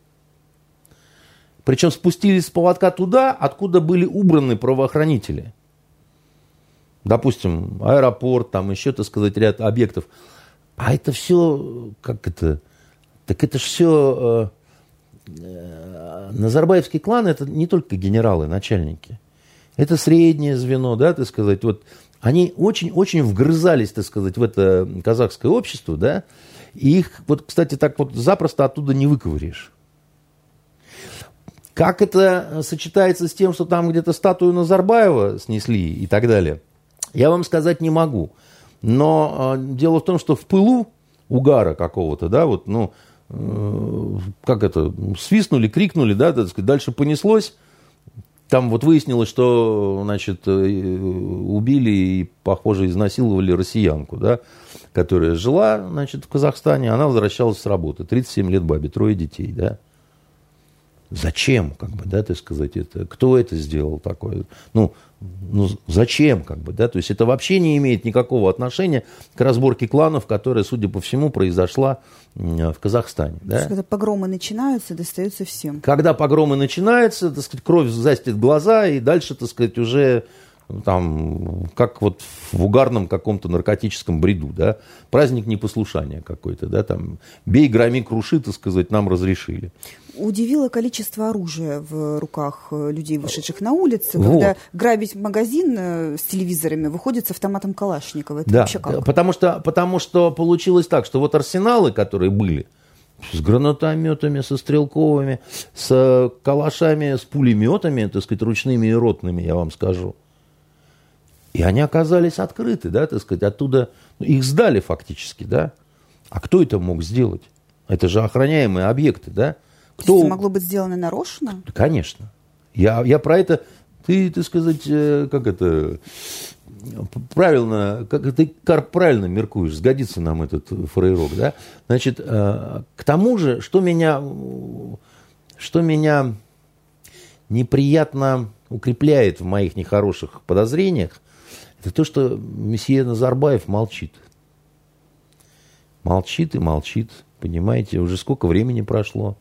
Причем спустились с поводка туда, откуда были убраны правоохранители. Допустим, аэропорт, там еще, так сказать, ряд объектов. А это все, как это, так это же все, э, э, Назарбаевский клан, это не только генералы, начальники. Это среднее звено, да, так сказать, вот они очень-очень вгрызались, так сказать, в это казахское общество, да, и их, вот, кстати, так вот запросто оттуда не выковыришь. Как это сочетается с тем, что там где-то статую Назарбаева снесли и так далее, я вам сказать не могу. Но э, дело в том, что в пылу угара какого-то, да, вот, ну, э, как это, свистнули, крикнули, да, так сказать, дальше понеслось, там вот выяснилось, что, значит, э, убили и, похоже, изнасиловали россиянку, да, которая жила, значит, в Казахстане, она возвращалась с работы. 37 лет бабе, трое детей, да. Зачем, как бы, да, так сказать, это, кто это сделал такое? Ну, ну, зачем, как бы, да, то есть это вообще не имеет никакого отношения к разборке кланов, которая, судя по всему, произошла в Казахстане. Да? Есть, когда погромы начинаются, достаются всем. Когда погромы начинаются, так сказать, кровь застит глаза, и дальше, так сказать, уже там, как вот в угарном каком-то наркотическом бреду, да, праздник непослушания какой-то, да, там, бей, громи, круши, так сказать, нам разрешили. Удивило количество оружия в руках э, людей, вышедших на улицы, вот. когда грабить магазин э, с телевизорами выходит с автоматом Калашникова. Это да, вообще как? Потому что, потому что получилось так, что вот арсеналы, которые были, с гранатометами, со стрелковыми, с калашами, с пулеметами, так сказать, ручными и ротными, я вам скажу. И они оказались открыты, да, так сказать, оттуда, ну, их сдали фактически, да. А кто это мог сделать? Это же охраняемые объекты, да. Кто... Это могло быть сделано нарочно? Конечно. Я, я про это, ты, ты сказать, э, как это, правильно, как ты Карп правильно меркуешь, сгодится нам этот фрейрок, да? Значит, э, к тому же, что меня, что меня неприятно укрепляет в моих нехороших подозрениях, это то, что месье Назарбаев молчит. Молчит и молчит, понимаете, уже сколько времени прошло.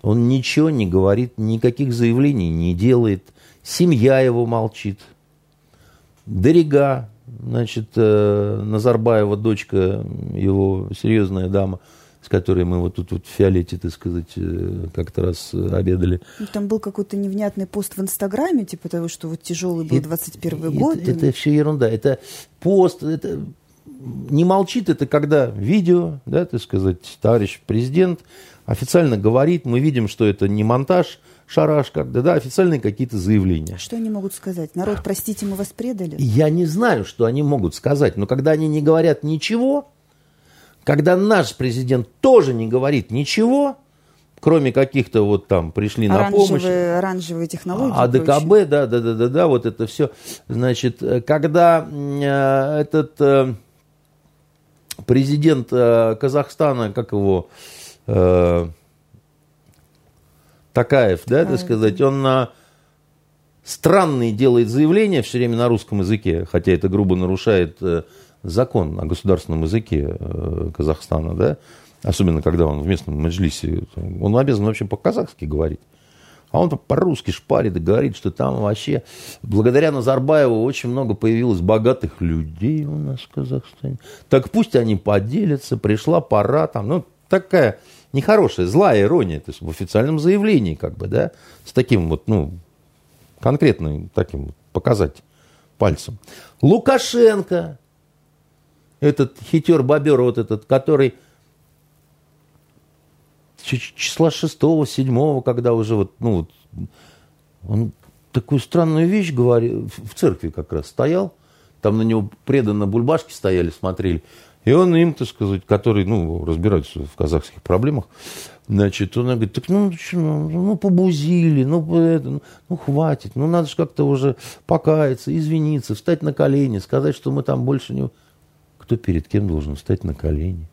Он ничего не говорит, никаких заявлений не делает. Семья его молчит. Дорига, значит, э, Назарбаева, дочка, его серьезная дама, с которой мы вот тут вот в Фиолете, так сказать, э, как-то раз обедали. Ну, там был какой-то невнятный пост в Инстаграме, типа того, что вот тяжелый был 21 это, год. Это, это все ерунда. Это пост, это не молчит, это когда видео, да, так сказать, товарищ президент официально говорит, мы видим, что это не монтаж, шараш когда, да, официальные какие-то заявления. А что они могут сказать? Народ, простите, мы вас предали? Я не знаю, что они могут сказать, но когда они не говорят ничего, когда наш президент тоже не говорит ничего, кроме каких-то вот там пришли на помощь. Оранжевые технологии. АДКБ, да, да, да, да, да, вот это все. Значит, когда э, этот э, президент э, Казахстана, как его, э, Такаев, да, так сказать, он на странные делает заявления все время на русском языке, хотя это грубо нарушает э, закон о государственном языке э, Казахстана, да, особенно когда он в местном маджлисе, он обязан вообще по-казахски говорить. А он по-русски шпарит и говорит, что там вообще благодаря Назарбаеву очень много появилось богатых людей у нас в Казахстане. Так пусть они поделятся, пришла пора там, ну, такая нехорошая, злая ирония, то есть в официальном заявлении, как бы, да, с таким вот, ну, конкретным таким показать пальцем. Лукашенко, этот хитер-бобер вот этот, который числа 6-7, когда уже вот, ну, вот, он такую странную вещь говорил, в церкви как раз стоял, там на него преданно бульбашки стояли, смотрели, и он им, так сказать, который, ну, разбирается в казахских проблемах, значит, он говорит, так ну, ну, ну побузили, ну, это, ну, ну, хватит, ну, надо же как-то уже покаяться, извиниться, встать на колени, сказать, что мы там больше не... Кто перед кем должен встать на колени?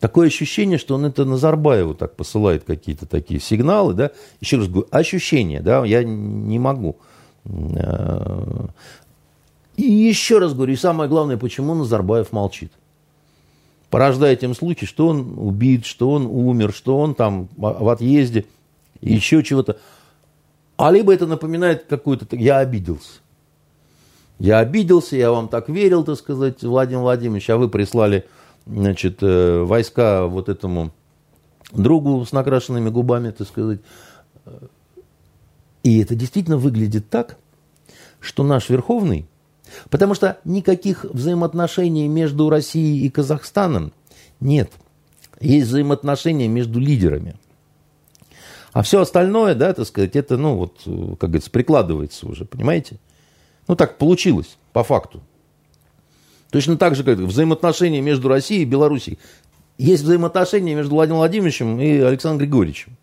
Такое ощущение, что он это Назарбаеву так посылает какие-то такие сигналы, да. Еще раз говорю, ощущение, да, я не могу. Э, и еще раз говорю, и самое главное, почему Назарбаев молчит. Порождая тем случай, что он убит, что он умер, что он там в отъезде. еще чего-то. А либо это напоминает какую-то... Я обиделся. Я обиделся, я вам так верил, так сказать, Владимир Владимирович, а вы прислали, значит, э, войска вот этому другу с накрашенными губами, так сказать. И это действительно выглядит так, что наш Верховный, потому что никаких взаимоотношений между Россией и Казахстаном нет. Есть взаимоотношения между лидерами. А все остальное, да, так сказать, это, ну, вот, как говорится, прикладывается уже, понимаете? Ну, так получилось, по факту. Точно так же, как взаимоотношения между Россией и Белоруссией. Есть взаимоотношения между Владимиром Владимировичем и Александром Григорьевичем.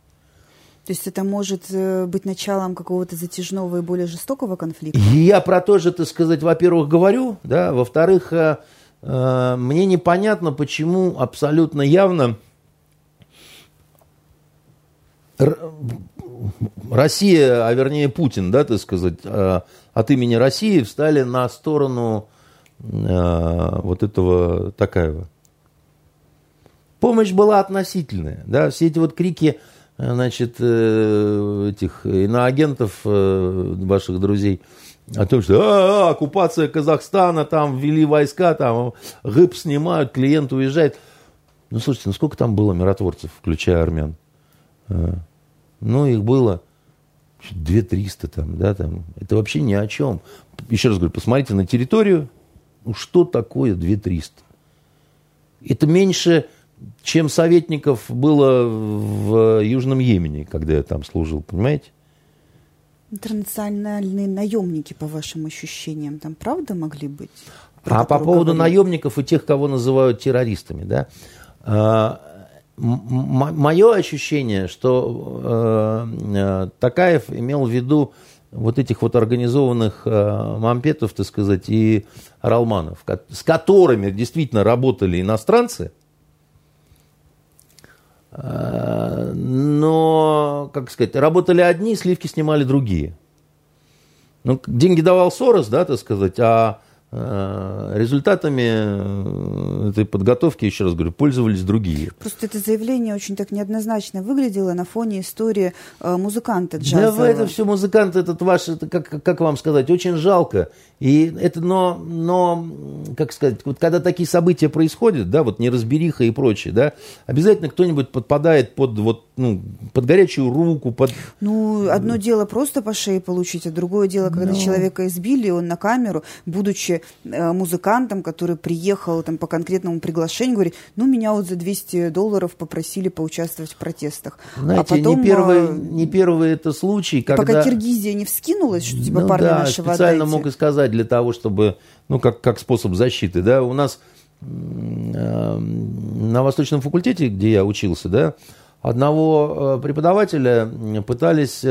То есть это может э, быть началом какого-то затяжного и более жестокого конфликта? Я про то же, так сказать, во-первых, говорю, да, во-вторых, э, э, мне непонятно, почему абсолютно явно Россия, а вернее Путин, да, так сказать, от имени России встали на сторону э, вот этого Такаева. Помощь была относительная, да, все эти вот крики, э, значит, этих иноагентов, ваших друзей, о том, что а, а, оккупация Казахстана, там ввели войска, там ГИП снимают, клиент уезжает. Ну, слушайте, ну сколько там было миротворцев, включая армян? Ну, их было 2-300 там, да, там. Это вообще ни о чем. Еще раз говорю, посмотрите на территорию. Ну, что такое 2-300? Это меньше, чем советников было в Южном Йемене, когда я там служил, понимаете? Интернациональные наемники, по вашим ощущениям, там правда могли быть? А по поводу говорили? наемников и тех, кого называют террористами, да, а, мое ощущение, что э, э, Такаев имел в виду вот этих вот организованных э, мампетов, так сказать, и ралманов, с которыми действительно работали иностранцы, э, но, как сказать, работали одни, сливки снимали другие. Ну, деньги давал Сорос, да, так сказать, а результатами э, этой подготовки, еще раз говорю, пользовались другие. Просто это заявление очень так неоднозначно выглядело на фоне истории э, музыканта джазового. Да, это все музыкант, этот ваш, это как, как вам сказать, очень жалко. И это, но, но, как сказать, вот когда такие события происходят, да, вот неразбериха и прочее, да, обязательно кто-нибудь подпадает под вот, ну, под горячую руку, под... Ну, одно дело просто по шее получить, а другое дело, когда но... человека избили, он на камеру, будучи Э, музыкантом, который приехал там, по конкретному приглашению, говорит, ну, меня вот за 200 долларов попросили поучаствовать в протестах. Знаете, а потом, не, первый, э, не первый это случай, когда... Пока Киргизия не вскинулась, что типа ну, парни да, нашего специально отдайте. мог и сказать для того, чтобы, ну, как, как способ защиты, да, у нас э, на Восточном факультете, где я учился, да, одного преподавателя пытались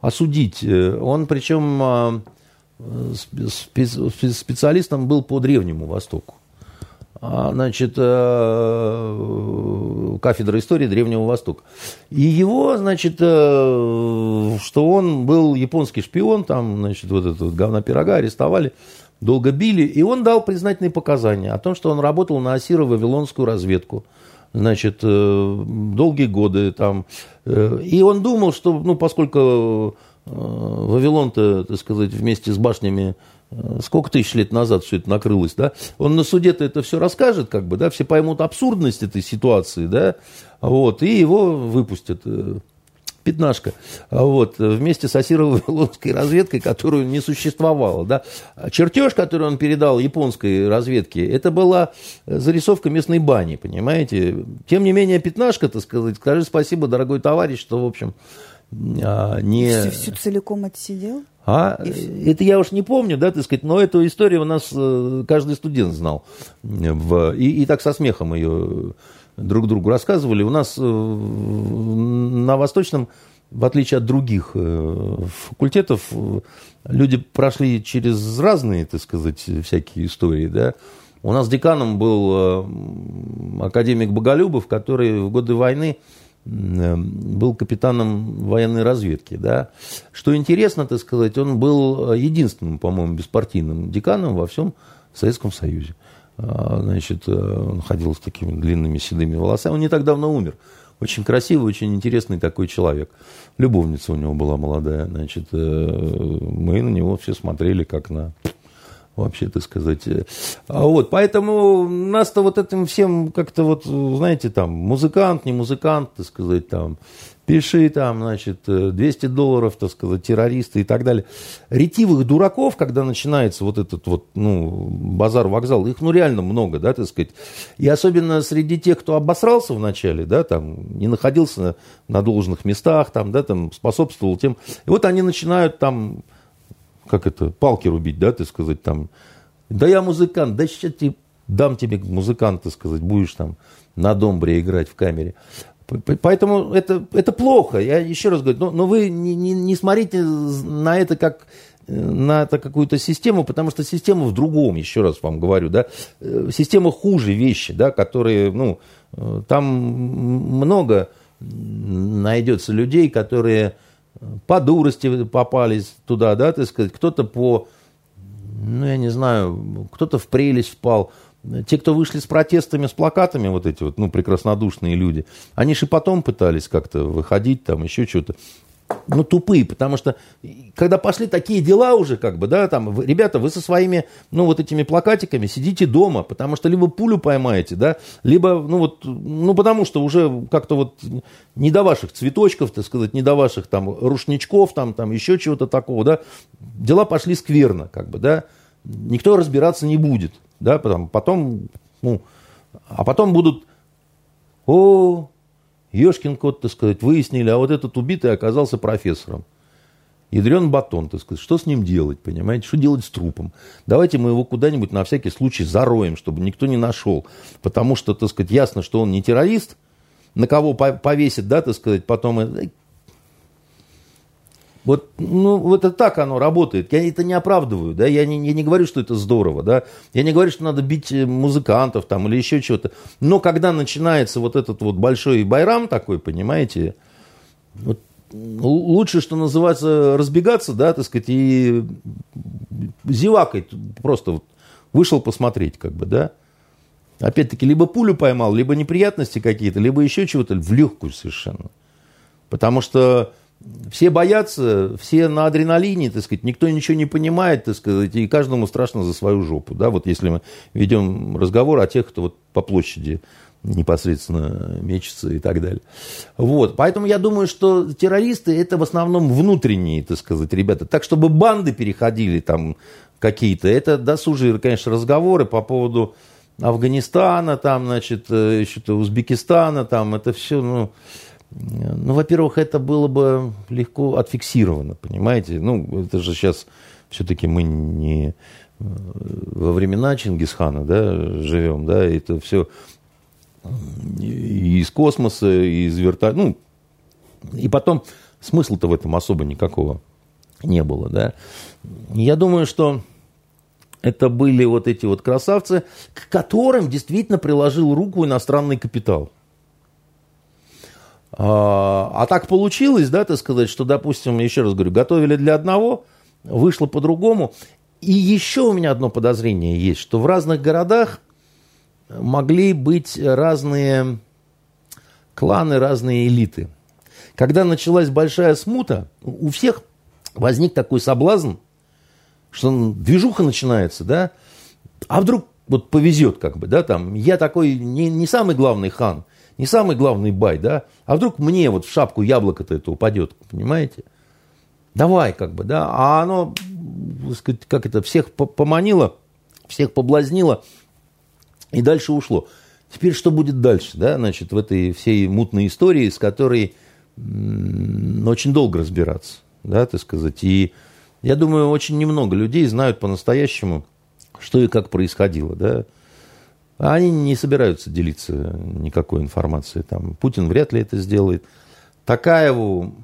осудить. Он причем специалистом был по Древнему Востоку. А, значит, э, кафедра истории Древнего Востока. И его, значит, э, что он был японский шпион, там, значит, вот этот вот говна пирога арестовали, долго били, и он дал признательные показания о том, что он работал на Асиро-Вавилонскую разведку, значит, э, долгие годы там. И он думал, что, ну, поскольку Вавилон-то, так сказать, вместе с башнями э, сколько тысяч лет назад все это накрылось, да? Он на суде-то это все расскажет, как бы, да, все поймут абсурдность этой ситуации, да, вот, и его выпустят. Э, пятнашка, вот, вместе с Асирово-Вавилонской разведкой, которую не существовало, да. Чертеж, который он передал японской разведке, это была зарисовка местной бани, понимаете. Тем не менее, пятнашка, так сказать, скажи спасибо, дорогой товарищ, что, в общем, а, не... Всю, всю целиком отсидел? А, это я уж не помню, да, так сказать, но эту историю у нас э, каждый студент знал. В, и, и так со смехом ее друг другу рассказывали. У нас э, на Восточном, в отличие от других э, факультетов, люди прошли через разные, так сказать, всякие истории, да. У нас деканом был академик Боголюбов, который в годы войны был капитаном военной разведки. Да. Что интересно, так сказать, он был единственным, по-моему, беспартийным деканом во всем Советском Союзе. А, значит, э, он ходил с такими длинными седыми волосами. Он не так давно умер. очень красивый, очень интересный такой человек. Любовница у него была молодая, значит, э, мы на него все смотрели как на вообще, так сказать. А вот, поэтому нас-то вот этим всем как-то вот, знаете, там, музыкант, не музыкант, так сказать, там, пиши там, значит, 200 долларов, так сказать, террористы и так далее. Ретивых дураков, когда начинается вот этот вот, ну, базар-вокзал, их, ну, реально много, да, так сказать. И особенно среди тех, кто обосрался вначале, да, там, не находился на должных местах, там, да, там, способствовал тем. И вот они начинают там как это, палки рубить, да, ты сказать, там, да я музыкант, да сейчас тебе, дам тебе музыкант, ты сказать, будешь там на домбре играть в камере. Поэтому это, это плохо. Я еще раз говорю, но, но вы не, не, не смотрите на это как на это какую-то систему, потому что система в другом, еще раз вам говорю, да, э, система хуже вещи, да, которые, ну, э, там много найдется людей, которые по дурости попались туда, да, так сказать, кто-то по, ну, я не знаю, кто-то в прелесть впал. Те, кто вышли с протестами, с плакатами, вот эти вот, ну, прекраснодушные люди, они же потом пытались как-то выходить, там, еще что-то ну, тупые, потому что когда пошли такие дела уже, как бы, да, там, ребята, вы со своими, ну, вот этими плакатиками сидите дома, потому что либо пулю поймаете, да, либо, ну, вот, ну, потому что уже как-то вот не до ваших цветочков, так сказать, не до ваших там рушничков, там, там, еще чего-то такого, да, дела пошли скверно, как бы, да, никто разбираться не будет, да, потом, потом ну, а потом будут, о, Ешкин кот, так сказать, выяснили, а вот этот убитый оказался профессором. Ядрен батон, так сказать, что с ним делать, понимаете, что делать с трупом? Давайте мы его куда-нибудь на всякий случай зароем, чтобы никто не нашел. Потому что, так сказать, ясно, что он не террорист, на кого повесит, да, так сказать, потом вот, ну, вот это так оно работает. Я это не оправдываю, да, я не, я не говорю, что это здорово, да, я не говорю, что надо бить э, музыкантов там или еще чего-то. Но когда начинается вот этот вот большой байрам такой, понимаете, вот, лучше, что называется, разбегаться, да, так сказать, и зевакой просто вот вышел посмотреть, как бы, да. Опять-таки, либо пулю поймал, либо неприятности какие-то, либо еще чего-то в легкую совершенно. Потому что все боятся, все на адреналине, так сказать, никто ничего не понимает, так сказать, и каждому страшно за свою жопу, да, вот если мы ведем разговор о тех, кто вот по площади непосредственно мечется и так далее. Вот, поэтому я думаю, что террористы это в основном внутренние, так сказать, ребята, так, чтобы банды переходили там какие-то, это досужие, конечно, разговоры по поводу Афганистана, там, значит, э, еще-то Узбекистана, там, это все, ну, ну, во-первых, это было бы легко отфиксировано, понимаете? Ну, это же сейчас все-таки мы не э, во времена Чингисхана, да, живем, да, это все и из космоса, и из вертолета, ну, и потом смысла-то в этом особо никакого не было, да. Я думаю, что это были вот эти вот красавцы, к которым действительно приложил руку иностранный капитал. А, а так получилось, да, так сказать, что, допустим, еще раз говорю, готовили для одного, вышло по-другому. И еще у меня одно подозрение есть, что в разных городах могли быть разные кланы, разные элиты. Когда началась большая смута, у всех возник такой соблазн, что движуха начинается, да, а вдруг вот повезет как бы, да, там, я такой не, не самый главный хан, не самый главный бай, да, а вдруг мне вот в шапку яблоко-то это упадет, понимаете? Давай, как бы, да, а оно, так сказать, как это, всех поманило, всех поблазнило и дальше ушло. Теперь что будет дальше, да, значит, в этой всей мутной истории, с которой очень долго разбираться, да, так сказать, и я думаю, очень немного людей знают по-настоящему, что и как происходило, да, они не собираются делиться никакой информацией. Там, Путин вряд ли это сделает. Такаеву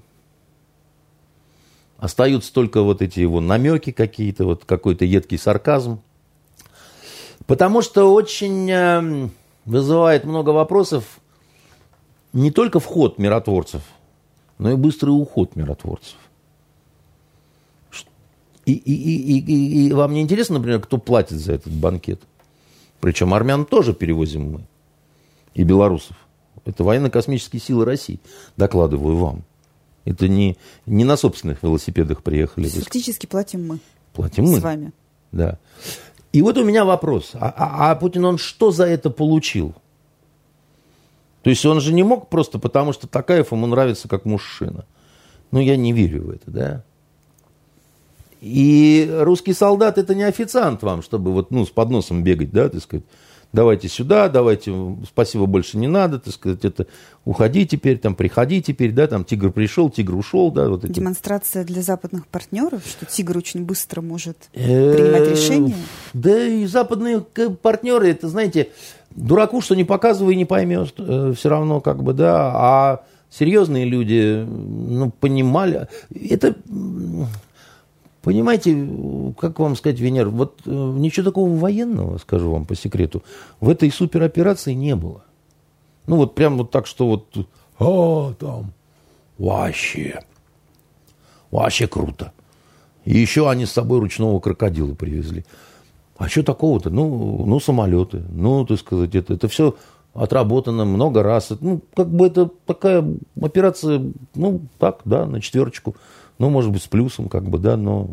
остаются только вот эти его намеки какие-то, вот какой-то едкий сарказм. Потому что очень эм, вызывает много вопросов не только вход миротворцев, но и быстрый уход миротворцев. И, и, и, и, и вам не интересно, например, кто платит за этот банкет? Причем армян тоже перевозим мы. И белорусов. Это военно-космические силы России, докладываю вам. Это не, не на собственных велосипедах приехали. Фактически платим мы. Платим мы. С вами. Да. И вот у меня вопрос. А, а, а Путин, он что за это получил? То есть он же не мог просто потому, что Такаев ему нравится как мужчина. Ну, я не верю в это, да. И русский солдат это не официант вам, чтобы вот, ну, с подносом бегать, да, так сказать давайте сюда, давайте, спасибо, больше не надо, так сказать, это уходи теперь, там, приходи теперь, да, там, тигр пришел, тигр ушел, да, вот эти. Демонстрация для западных партнеров, что тигр очень быстро может принимать решения? Да и западные партнеры, это, знаете, дураку, что не показывай, не поймешь, э, все равно, как бы, да, а серьезные люди, ну, понимали, это Понимаете, как вам сказать, Венер, вот э, ничего такого военного, скажу вам по секрету, в этой супероперации не было. Ну вот прям вот так, что вот, а, там, вообще, вообще круто. И еще они с собой ручного крокодила привезли. А что такого-то? Ну, ну, самолеты. Ну, так сказать, это, это все отработано много раз. Ну, как бы это такая операция, ну, так, да, на четверочку. Ну, может быть, с плюсом, как бы, да, но...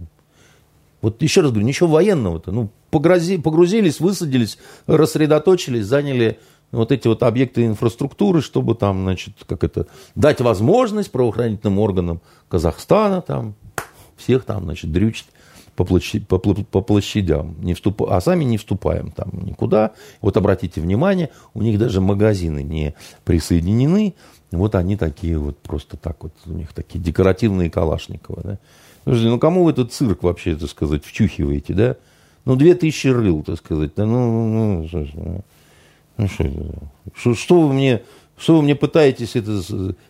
Вот еще раз говорю, ничего военного-то. Ну, погрузи, погрузились, высадились, рассредоточились, заняли вот эти вот объекты инфраструктуры, чтобы там, значит, как это, дать возможность правоохранительным органам Казахстана там, всех там, значит, дрючить по, площадь, по, по площадям, не вступ, а сами не вступаем там никуда. Вот обратите внимание, у них даже магазины не присоединены, вот они такие вот просто так вот, у них такие декоративные Калашниковы, да. Слушайте, ну кому вы этот цирк вообще, так сказать, вчухиваете, да? Ну, две тысячи рыл, так сказать. Да, ну, ну, ну, ну, ну что, что, что вы мне, что вы мне пытаетесь это,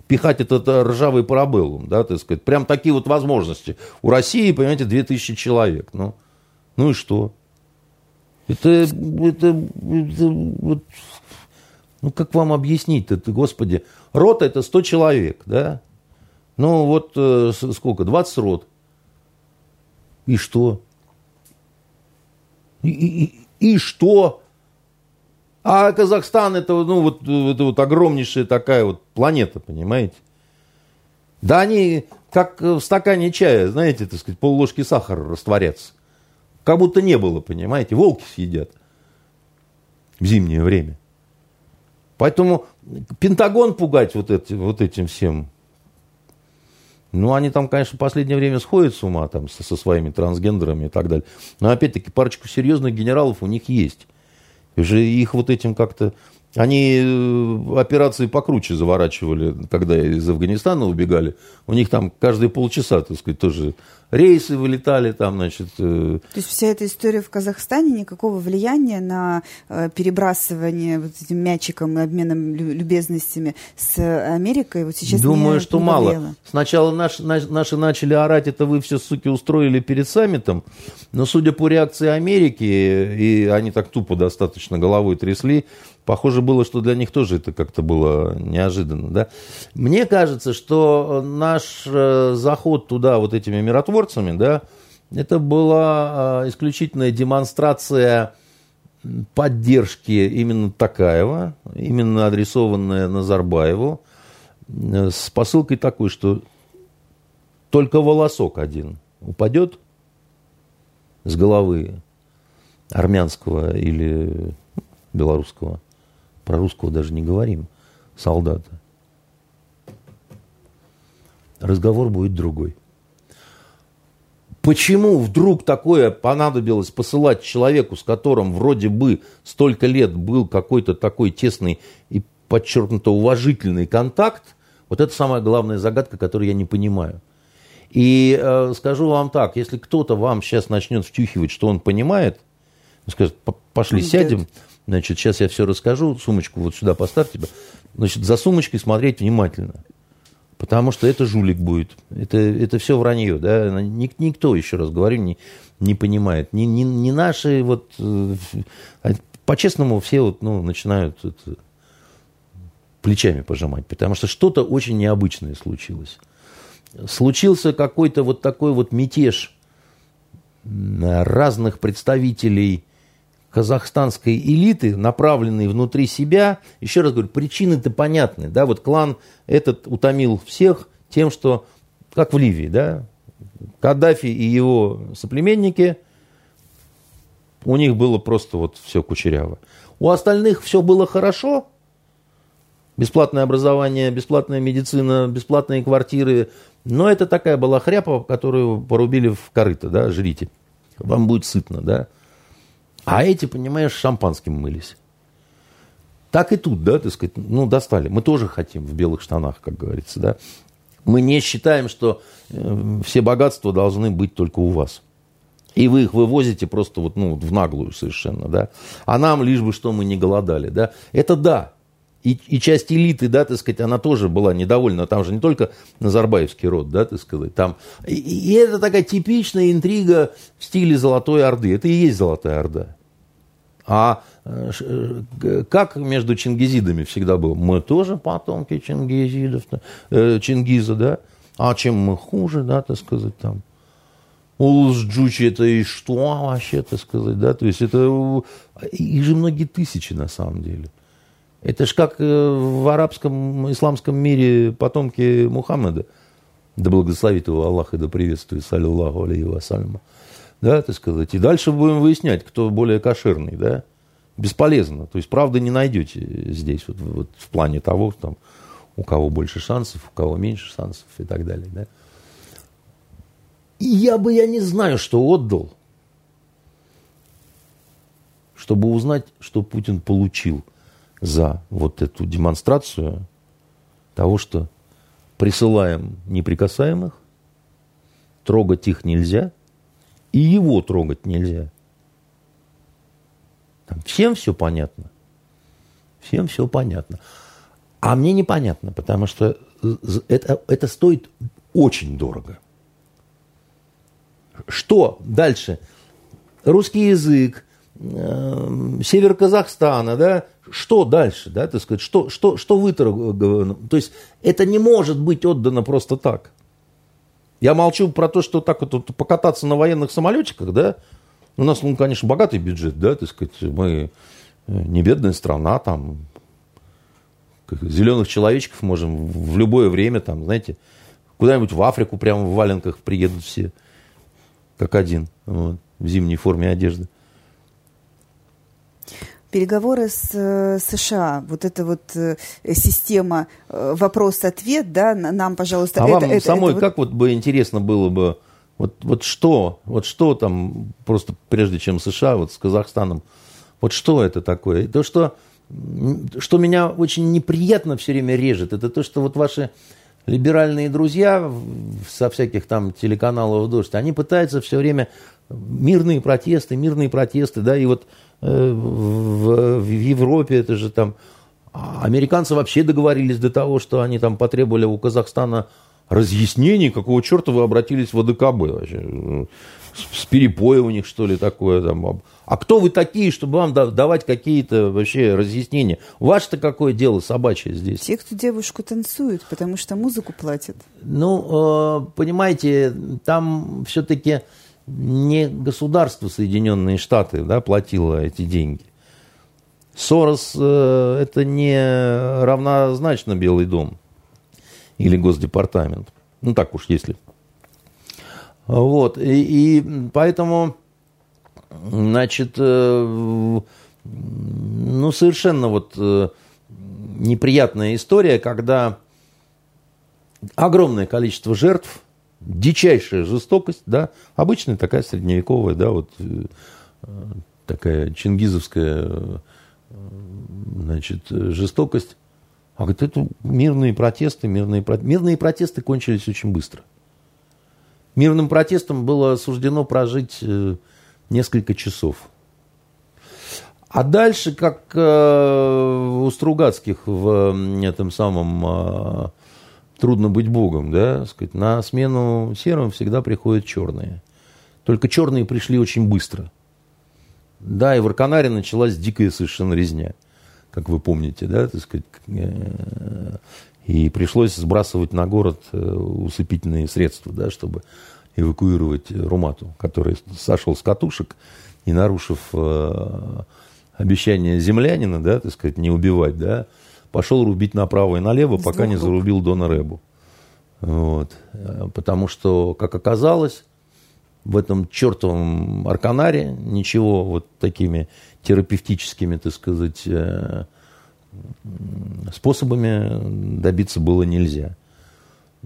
пихать этот ржавый парабеллум, да, так сказать? Прям такие вот возможности. У России, понимаете, две тысячи человек. Ну, ну и что? Это, это, это вот ну, как вам объяснить это, господи? Рота – это 100 человек, да? Ну, вот э, сколько? 20 рот. И что? И, и, и что? А Казахстан это, ну, вот, это вот огромнейшая такая вот планета, понимаете? Да они как в стакане чая, знаете, так сказать, полложки сахара растворятся. Как будто не было, понимаете? Волки съедят в зимнее время. Поэтому Пентагон пугать вот, эти, вот этим всем. Ну, они там, конечно, в последнее время сходят с ума там, со, со своими трансгендерами и так далее. Но, опять-таки, парочку серьезных генералов у них есть. И же их вот этим как-то они э, операции покруче заворачивали, когда из Афганистана убегали. У них там каждые полчаса, так сказать, тоже рейсы вылетали там, значит. Э... То есть вся эта история в Казахстане никакого влияния на э, перебрасывание вот этим мячиком и обменом любезностями с Америкой вот сейчас Думаю, не, что не мало. Сначала наш, наш, наши начали орать, это вы все, суки, устроили перед саммитом, но судя по реакции Америки, и они так тупо достаточно головой трясли, Похоже было, что для них тоже это как-то было неожиданно. Да? Мне кажется, что наш э, заход туда вот этими миротворцами, да, это была э, исключительная демонстрация поддержки именно Такаева, именно адресованная Назарбаеву, э, с посылкой такой, что только волосок один упадет с головы армянского или белорусского – про русского даже не говорим, солдата. Разговор будет другой. Почему вдруг такое понадобилось посылать человеку, с которым вроде бы столько лет был какой-то такой тесный и подчеркнуто уважительный контакт, вот это самая главная загадка, которую я не понимаю. И э, скажу вам так, если кто-то вам сейчас начнет втюхивать, что он понимает, скажет, пошли сядем, Значит, сейчас я все расскажу. Сумочку вот сюда поставьте. Значит, за сумочкой смотреть внимательно. Потому что это жулик будет. Это, это все вранье. Да? Никто, еще раз говорю, не, не понимает. Не, не, не наши вот... Э, а по-честному все вот, ну, начинают это, плечами пожимать. Потому что что-то очень необычное случилось. Случился какой-то вот такой вот мятеж разных представителей казахстанской элиты, направленной внутри себя, еще раз говорю, причины-то понятны, да, вот клан этот утомил всех тем, что, как в Ливии, да, Каддафи и его соплеменники, у них было просто вот все кучеряво. У остальных все было хорошо, бесплатное образование, бесплатная медицина, бесплатные квартиры, но это такая была хряпа, которую порубили в корыто, да, жрите, вам будет сытно, да. А эти, понимаешь, шампанским мылись. Так и тут, да, так сказать, ну, достали. Мы тоже хотим в белых штанах, как говорится, да. Мы не считаем, что э, все богатства должны быть только у вас. И вы их вывозите просто вот, ну, в наглую совершенно, да. А нам лишь бы, что мы не голодали, да. Это да. И, и часть элиты, да, так сказать, она тоже была недовольна. Там же не только Назарбаевский род, да, так сказать. Там... И, и это такая типичная интрига в стиле Золотой Орды. Это и есть Золотая Орда. А э, э, как между чингизидами всегда было? Мы тоже потомки чингизидов, э, Чингиза, да? А чем мы хуже, да, так сказать, там? Улус-Джучи это и что вообще, так сказать, да? То есть это... Их же многие тысячи на самом деле. Это ж как в арабском, исламском мире потомки Мухаммеда. Да благословит его Аллах и да приветствует, саллиллаху алейхи вассаляму да, так сказать. И дальше будем выяснять, кто более кошерный, да. Бесполезно. То есть правды не найдете здесь, вот, вот в плане того, там, у кого больше шансов, у кого меньше шансов и так далее, да. И я бы, я не знаю, что отдал, чтобы узнать, что Путин получил за вот эту демонстрацию того, что присылаем неприкасаемых, трогать их нельзя – и его трогать нельзя. Там всем все понятно. Всем все понятно. А мне непонятно, потому что это, это стоит очень дорого. Что дальше? Русский язык, э, север Казахстана, да? Что дальше, да, так сказать? Что, что, что выторговано? То есть это не может быть отдано просто так. Я молчу про то, что так вот покататься на военных самолетиках, да, у нас, ну, конечно, богатый бюджет, да, так сказать, мы э, не бедная страна, там, зеленых человечков можем в любое время, там, знаете, куда-нибудь в Африку прямо в валенках приедут все, как один, вот, в зимней форме одежды переговоры с э, США, вот эта вот э, система э, вопрос-ответ, да, нам, пожалуйста, а это, вам это, самой это как вот бы интересно было бы, вот, вот что, вот что там, просто прежде чем США, вот с Казахстаном, вот что это такое? То, что, что меня очень неприятно все время режет, это то, что вот ваши либеральные друзья со всяких там телеканалов «Дождь», они пытаются все время мирные протесты, мирные протесты, да, и вот в, в Европе, это же там... А американцы вообще договорились до того, что они там потребовали у Казахстана разъяснений, какого черта вы обратились в АДКБ вообще. С, с перепоя у них, что ли, такое там. А кто вы такие, чтобы вам давать какие-то вообще разъяснения? Ваше-то какое дело собачье здесь? Те, кто девушку танцует, потому что музыку платят. Ну, э, понимаете, там все-таки не государство Соединенные Штаты да, платило эти деньги. Сорос э, это не равнозначно Белый дом или Госдепартамент. Ну так уж если. Вот. И, и поэтому, значит, э, ну совершенно вот э, неприятная история, когда огромное количество жертв – дичайшая жестокость, да, обычная такая средневековая, да, вот э, такая чингизовская, э, значит, жестокость. А говорит, это мирные протесты, мирные, мирные протесты кончились очень быстро. Мирным протестом было суждено прожить э, несколько часов. А дальше, как у Стругацких в этом самом трудно быть богом, да, сказать, на смену серым всегда приходят черные. Только черные пришли очень быстро. Да, и в Арканаре началась дикая совершенно резня, как вы помните, да, так сказать, э, и пришлось сбрасывать на город э, усыпительные средства, да, чтобы эвакуировать Румату, который сошел с катушек и нарушив э, обещание землянина, да, так сказать, не убивать, да, пошел рубить направо и налево, С пока не зарубил Дона Рэбу. Вот. Потому что, как оказалось, в этом чертовом Арканаре ничего вот такими терапевтическими, так сказать, э, способами добиться было нельзя.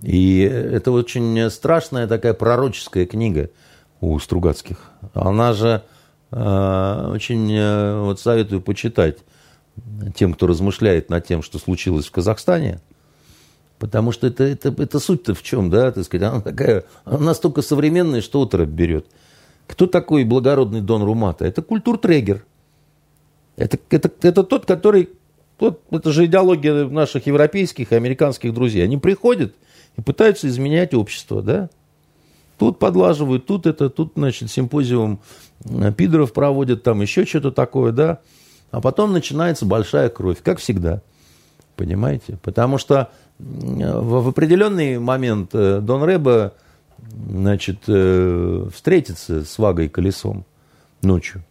И это очень страшная такая пророческая книга у Стругацких. Она же э, очень э, вот советую почитать тем, кто размышляет над тем, что случилось в Казахстане. Потому что это, это, это суть-то в чем, да, так сказать, она такая, она настолько современная, что отрыв берет. Кто такой благородный Дон Румата? Это культуртрегер. Это, это, это тот, который, вот, это же идеология наших европейских и американских друзей. Они приходят и пытаются изменять общество, да. Тут подлаживают, тут это, тут, значит, симпозиум э, пидоров проводят, там еще что-то такое, да. А потом начинается большая кровь, как всегда. Понимаете? Потому что в определенный момент э, Дон Рэба значит, э, встретится с Вагой Колесом ночью.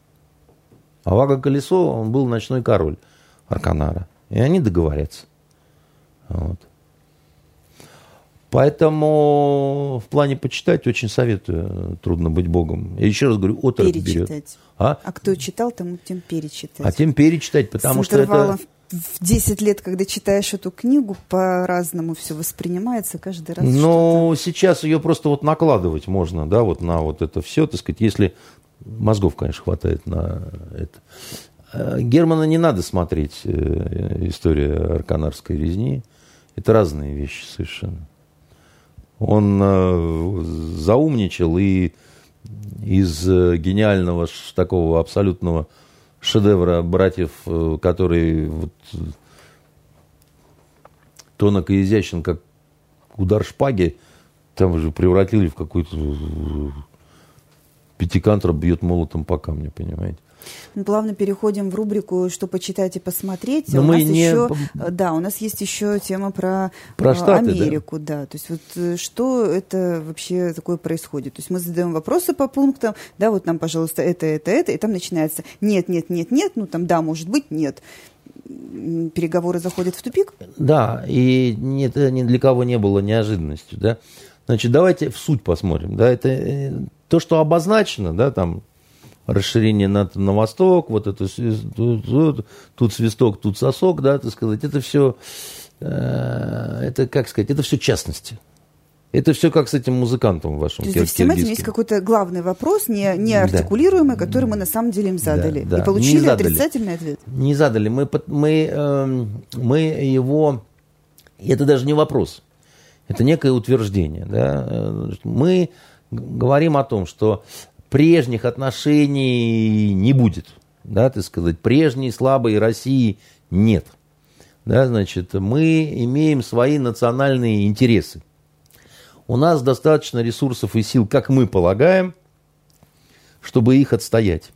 А Вага Колесо, он был ночной король Арканара. И они договорятся. Вот. Поэтому в плане почитать очень советую. Трудно быть богом. Я еще раз говорю, отрок берет. А? а кто читал, тому тем перечитать. А тем перечитать, потому С что это в 10 лет, когда читаешь эту книгу, по-разному все воспринимается каждый раз. Ну, сейчас ее просто вот накладывать можно, да, вот на вот это все, так сказать, если мозгов, конечно, хватает на это. Э, Германа не надо смотреть э, история арканарской резни. Это разные вещи совершенно. Он э, заумничал и из гениального такого абсолютного шедевра братьев, э, который вот, тонок и изящен, как удар шпаги, там уже превратили в какой-то э, пятикантроп бьет молотом по камню, понимаете. Мы плавно переходим в рубрику «Что почитать и посмотреть». Но у мы нас не... еще, э, да, у нас есть еще тема про, про Штаты, Америку. Да. да. То есть вот что это вообще такое происходит? То есть мы задаем вопросы по пунктам, да, вот нам, пожалуйста, это, это, это, и там начинается нет, нет, нет, нет, ну там да, может быть, нет переговоры заходят в тупик? Да, и это ни для кого не было неожиданностью, да. Значит, давайте в суть посмотрим, да, это э, то, что обозначено, да, там расширение на, на восток, вот это тут, тут, свисток, тут сосок, да, так сказать, это все, э, это, как сказать, это все частности. Это все как с этим музыкантом вашим. То есть всем этим есть какой-то главный вопрос, не, не артикулируемый, да. который мы на самом деле им задали. Да, да. И получили задали. отрицательный ответ. Не задали. Мы, мы, э, мы его... Это даже не вопрос. Это некое утверждение. Да? Э, мы говорим о том, что прежних отношений не будет. Да, так сказать, прежней слабой России нет. Да, значит, мы имеем свои национальные интересы. У нас достаточно ресурсов и сил, как мы полагаем, чтобы их отстоять.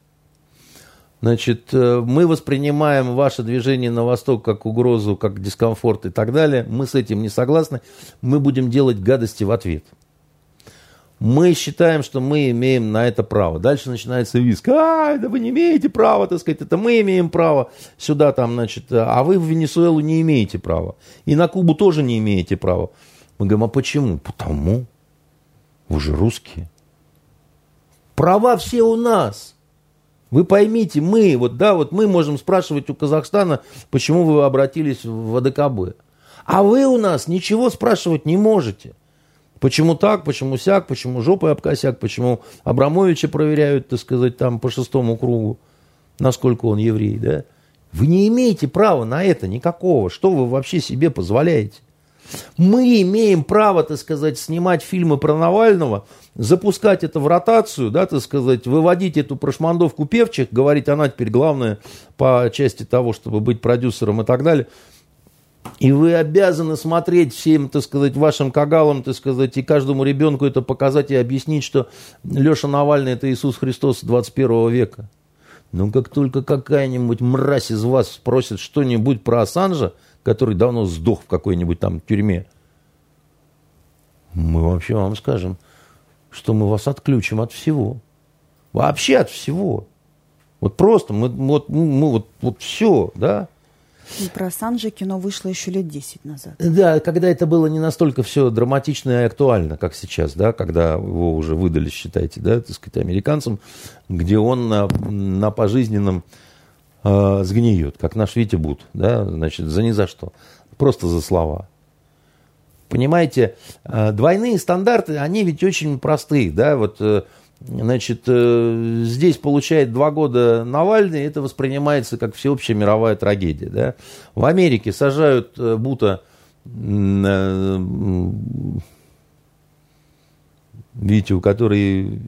Значит, э, мы воспринимаем ваше движение на восток как угрозу, как дискомфорт и так далее. Мы с этим не согласны. Мы будем делать гадости в ответ мы считаем, что мы имеем на это право. Дальше начинается виск. А, да вы не имеете права, так сказать, это мы имеем право сюда, там, значит, а вы в Венесуэлу не имеете права. И на Кубу тоже не имеете права. Мы говорим, а почему? Потому. Вы же русские. Права все у нас. Вы поймите, мы, вот, да, вот мы можем спрашивать у Казахстана, почему вы обратились в АДКБ. А вы у нас ничего спрашивать не можете. Почему так, почему сяк, почему жопой об косяк, почему Абрамовича проверяют, так сказать, там по шестому кругу, насколько он еврей, да? Вы не имеете права на это никакого. Что вы вообще себе позволяете? Мы имеем право, так сказать, снимать фильмы про Навального, запускать это в ротацию, да, так сказать, выводить эту прошмандовку певчих, говорить, она теперь главная по части того, чтобы быть продюсером и так далее – и вы обязаны смотреть всем, так сказать, вашим кагалам, так сказать, и каждому ребенку это показать и объяснить, что Леша Навальный – это Иисус Христос 21 века. Но как только какая-нибудь мразь из вас спросит что-нибудь про Ассанжа, который давно сдох в какой-нибудь там тюрьме, мы вообще вам скажем, что мы вас отключим от всего. Вообще от всего. Вот просто, мы, вот, мы вот, вот все, да. Про Санджи кино вышло еще лет 10 назад. Да, когда это было не настолько все драматично и актуально, как сейчас, да, когда его уже выдали, считайте, да, так сказать, американцам, где он на, на пожизненном э, сгниет, как наш Витя Бут, да, значит, за ни за что, просто за слова. Понимаете, э, двойные стандарты, они ведь очень простые, да, вот э, Значит, э, здесь получает два года Навальный, это воспринимается как всеобщая мировая трагедия. Да? В Америке сажают э, Бута, э, Витю, который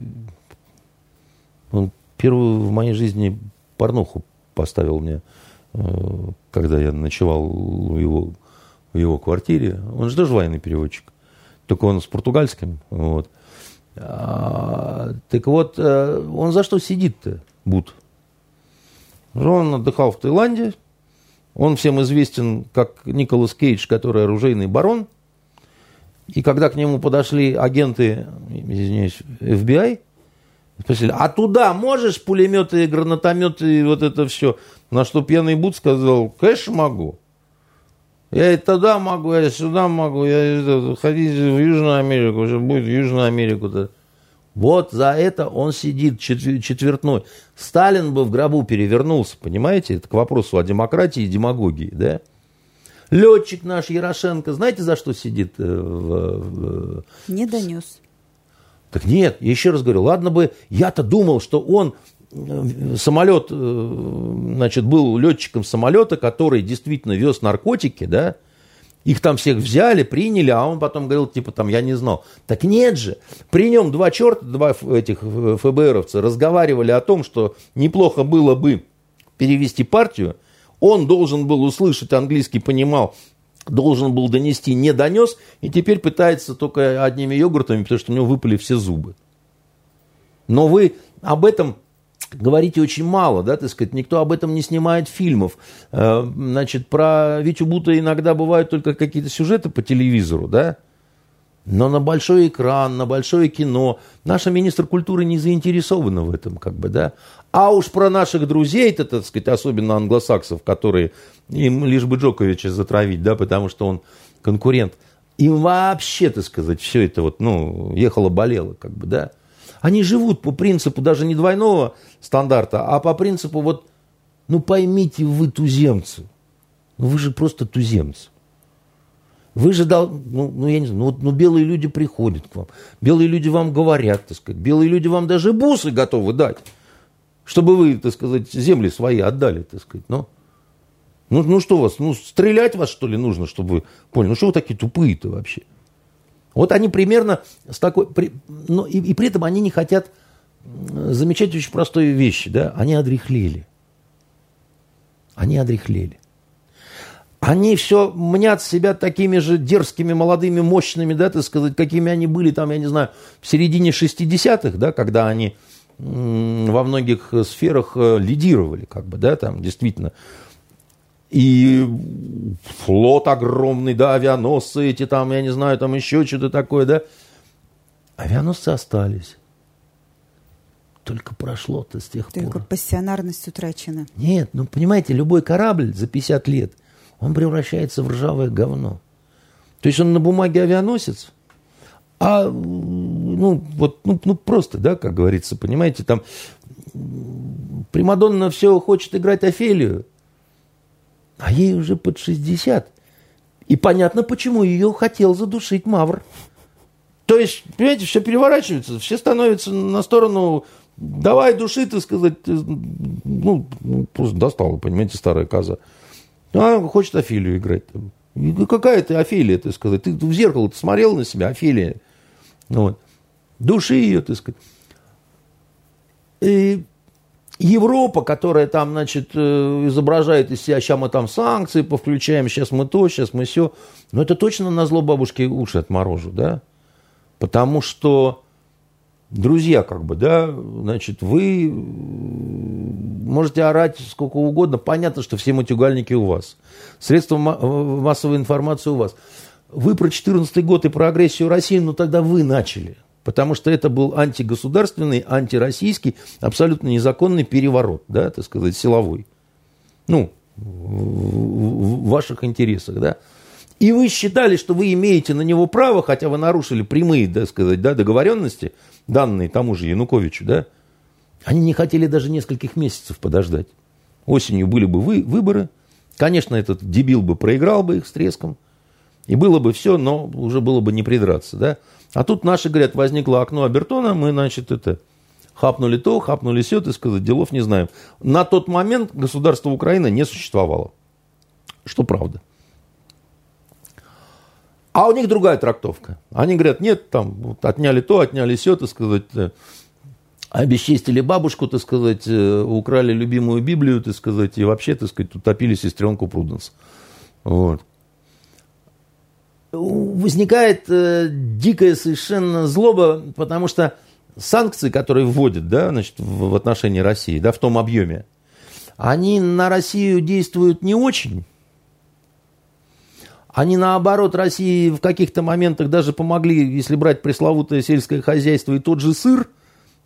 он первую в моей жизни порнуху поставил мне, когда я ночевал в его, в его квартире. Он же тоже военный переводчик, только он с португальским. Вот. А, так вот, э, он за что сидит-то, Бут? Он отдыхал в Таиланде. Он всем известен как Николас Кейдж, который оружейный барон. И когда к нему подошли агенты, извиняюсь, FBI, спросили, а туда можешь пулеметы, гранатометы и вот это все? На что пьяный Бут сказал, конечно могу. Я и тогда могу, я сюда могу, я ходите в Южную Америку, уже будет в Южную Америку-то. Вот за это он сидит четвертной. Сталин бы в гробу перевернулся, понимаете? Это к вопросу о демократии и демагогии, да? Летчик наш Ярошенко, знаете, за что сидит? Э, в, в... Не донес. Так нет, я еще раз говорю, ладно бы, я-то думал, что он э, самолет, э, значит, был летчиком самолета, который действительно вез наркотики, да, их там всех взяли, приняли, а он потом говорил, типа, там, я не знал. Так нет же. При нем два черта, два этих ФБРовца разговаривали о том, что неплохо было бы перевести партию. Он должен был услышать, английский понимал, должен был донести, не донес, и теперь пытается только одними йогуртами, потому что у него выпали все зубы. Но вы об этом говорите очень мало, да, так сказать, никто об этом не снимает фильмов. Э, значит, про Витю Бута иногда бывают только какие-то сюжеты по телевизору, да, но на большой экран, на большое кино наша министр культуры не заинтересована в этом, как бы, да. А уж про наших друзей-то, так сказать, особенно англосаксов, которые им лишь бы Джоковича затравить, да, потому что он конкурент, им вообще, так сказать, все это вот, ну, ехало-болело, как бы, да. Они живут по принципу даже не двойного стандарта, а по принципу вот, ну поймите вы туземцы, ну вы же просто туземцы. Вы же, дал, ну, ну я не знаю, ну, вот, ну белые люди приходят к вам, белые люди вам говорят, так сказать, белые люди вам даже бусы готовы дать, чтобы вы, так сказать, земли свои отдали, так сказать, но... Ну, ну что вас, ну стрелять вас что ли нужно, чтобы вы поняли? Ну что вы такие тупые-то вообще? Вот они примерно с такой... При, но и, и при этом они не хотят замечать очень простые вещи. Да? Они одрехлели. Они одрехлели. Они все мнят себя такими же дерзкими, молодыми, мощными, да, так сказать, какими они были там, я не знаю, в середине 60-х, да, когда они во многих сферах э, лидировали, как бы, да, там действительно и флот огромный, да, авианосцы эти там, я не знаю, там еще что-то такое, да. Авианосцы остались. Только прошло-то с тех Только пор. Только пассионарность утрачена. Нет, ну понимаете, любой корабль за 50 лет, он превращается в ржавое говно. То есть он на бумаге авианосец, а ну вот ну, ну просто, да, как говорится, понимаете, там Примадонна все хочет играть Офелию, а ей уже под 60. И понятно, почему ее хотел задушить Мавр. То есть, понимаете, все переворачивается, все становятся на сторону давай души, ты сказать, ну, просто достала, понимаете, старая коза. Она хочет Офелию играть. И какая ты Офелия, ты сказать? Ты в зеркало ты смотрел на себя, Офелия. Вот. Души ее, ты сказать. И Европа, которая там, значит, э, изображает из себя, сейчас мы там санкции повключаем, сейчас мы то, сейчас мы все. Но это точно на зло бабушки уши отморожу, да? Потому что, друзья, как бы, да, значит, вы можете орать сколько угодно. Понятно, что все матюгальники у вас. Средства массовой информации у вас. Вы про 14 год и про агрессию России, ну тогда вы начали. Потому что это был антигосударственный, антироссийский, абсолютно незаконный переворот, да, так сказать, силовой. Ну, в ваших интересах, да. И вы считали, что вы имеете на него право, хотя вы нарушили прямые, так сказать, да, договоренности, данные тому же Януковичу, да. Они не хотели даже нескольких месяцев подождать. Осенью были бы вы, выборы. Конечно, этот дебил бы проиграл бы их с треском. И было бы все, но уже было бы не придраться, да. А тут наши говорят, возникло окно Абертона, мы, значит, это, хапнули то, хапнули все, ты сказать, делов не знаем. На тот момент государство Украины не существовало. Что правда. А у них другая трактовка. Они говорят, нет, там вот, отняли то, отняли все, так сказать, э, обесчестили бабушку, так сказать, э, украли любимую Библию, так сказать, и вообще, так сказать, утопили сестренку Пруденс. Вот возникает э, дикая совершенно злоба, потому что санкции, которые вводят да, значит, в, в отношении России, да, в том объеме, они на Россию действуют не очень. Они, наоборот, России в каких-то моментах даже помогли, если брать пресловутое сельское хозяйство и тот же сыр.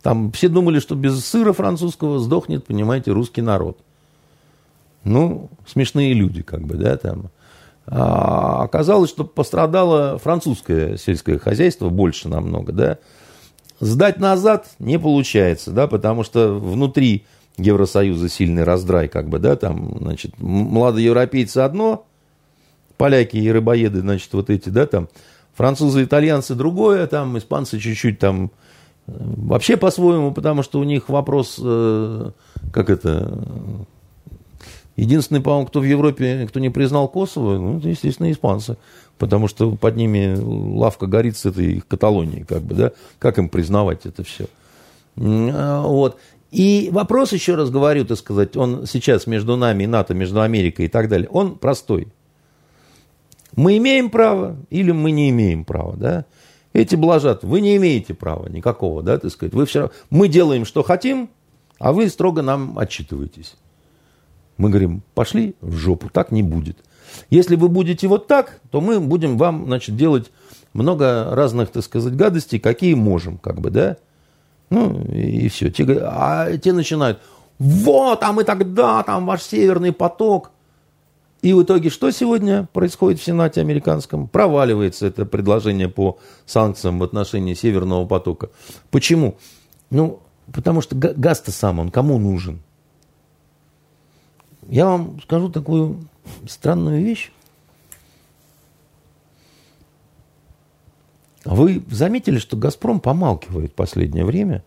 Там все думали, что без сыра французского сдохнет, понимаете, русский народ. Ну, смешные люди, как бы, да, там. А оказалось, что пострадало французское сельское хозяйство больше намного, да. Сдать назад не получается, да, потому что внутри Евросоюза сильный раздрай, как бы, да, там, значит, младоевропейцы одно, поляки и рыбоеды, значит, вот эти, да, там, французы, итальянцы другое, там, испанцы чуть-чуть там э, вообще по-своему, потому что у них вопрос, э, как это, Единственный, по-моему, кто в Европе, кто не признал Косово, ну, это, естественно, испанцы. Потому что под ними лавка горит с этой Каталонией, как бы, да. Как им признавать это все? А, вот. И вопрос, еще раз говорю, так сказать, он сейчас между нами и НАТО, между Америкой и так далее, он простой. Мы имеем право или мы не имеем права, да? Эти блажат, вы не имеете права никакого, да, так сказать. Вы все мы делаем, что хотим, а вы строго нам отчитываетесь. Мы говорим, пошли в жопу, так не будет. Если вы будете вот так, то мы будем вам, значит, делать много разных, так сказать, гадостей, какие можем, как бы, да? Ну, и все. Те, а те начинают, вот, а мы тогда, там ваш северный поток. И в итоге что сегодня происходит в Сенате американском? Проваливается это предложение по санкциям в отношении Северного потока. Почему? Ну, потому что газ-то сам, он кому нужен? Я вам скажу такую странную вещь. Вы заметили, что «Газпром» помалкивает в последнее время?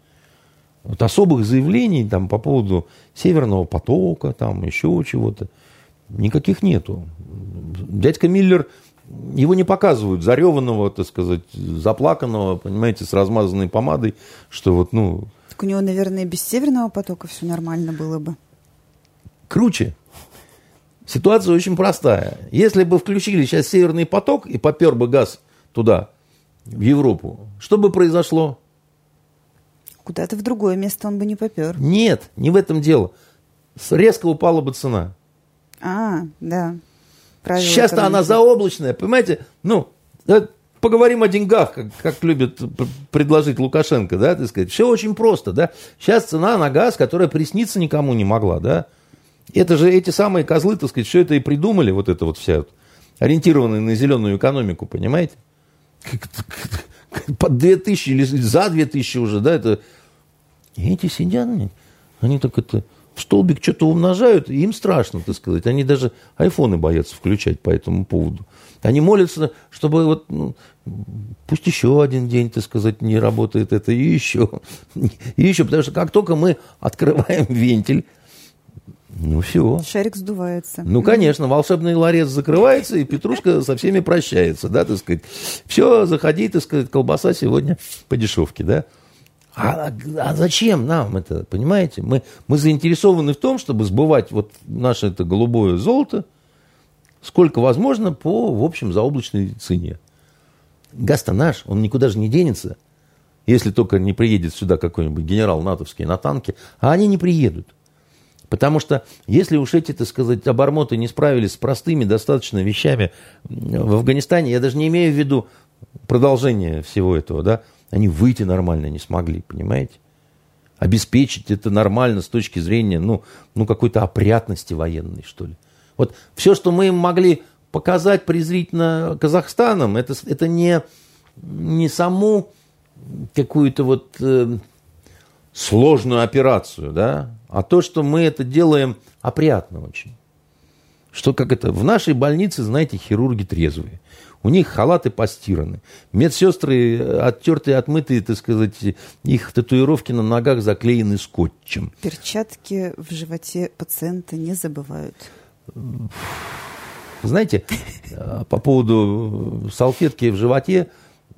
Вот особых заявлений там, по поводу Северного потока, там еще чего-то, никаких нету. Дядька Миллер, его не показывают зареванного, так сказать, заплаканного, понимаете, с размазанной помадой, что вот, ну... Так у него, наверное, без Северного потока все нормально было бы круче. Ситуация очень простая. Если бы включили сейчас Северный поток и попер бы газ туда, в Европу, что бы произошло? Куда-то в другое место он бы не попер. Нет, не в этом дело. Резко упала бы цена. А, да. Сейчас-то она заоблачная, понимаете? Ну, поговорим о деньгах, как, как любит предложить Лукашенко, да, так сказать. Все очень просто, да. Сейчас цена на газ, которая присниться никому не могла, да. Это же эти самые козлы, так сказать, все это и придумали, вот это вот вся, ориентированная на зеленую экономику, понимаете? Под 2000 или за 2000 уже, да, это... И эти сидят, они, они так это в столбик что-то умножают, им страшно, так сказать. Они даже айфоны боятся включать по этому поводу. Они молятся, чтобы вот, ну, пусть еще один день, так сказать, не работает это, и еще, и еще, потому что как только мы открываем вентиль, ну все. Шарик сдувается. Ну, конечно, волшебный ларец закрывается, и Петрушка со всеми прощается, да, так сказать. Все, заходи, так сказать, колбаса сегодня по дешевке, да. А, а зачем нам это, понимаете? Мы, мы заинтересованы в том, чтобы сбывать вот наше это голубое золото, сколько возможно по, в общем, заоблачной цене. Газ-то наш, он никуда же не денется, если только не приедет сюда какой-нибудь генерал натовский на танке, а они не приедут. Потому что если уж эти, так сказать, обормоты не справились с простыми достаточно вещами в Афганистане, я даже не имею в виду продолжение всего этого, да, Они выйти нормально не смогли, понимаете? Обеспечить это нормально с точки зрения, ну, ну какой-то опрятности военной, что ли. Вот все, что мы им могли показать презрительно Казахстаном, это, это не, не саму какую-то вот э, сложную операцию, да, а то, что мы это делаем опрятно очень. Что как это, в нашей больнице, знаете, хирурги трезвые. У них халаты постираны. Медсестры э, оттертые, отмытые, так сказать, их татуировки на ногах заклеены скотчем. Перчатки в животе пациента не забывают. Знаете, э, по поводу салфетки в животе,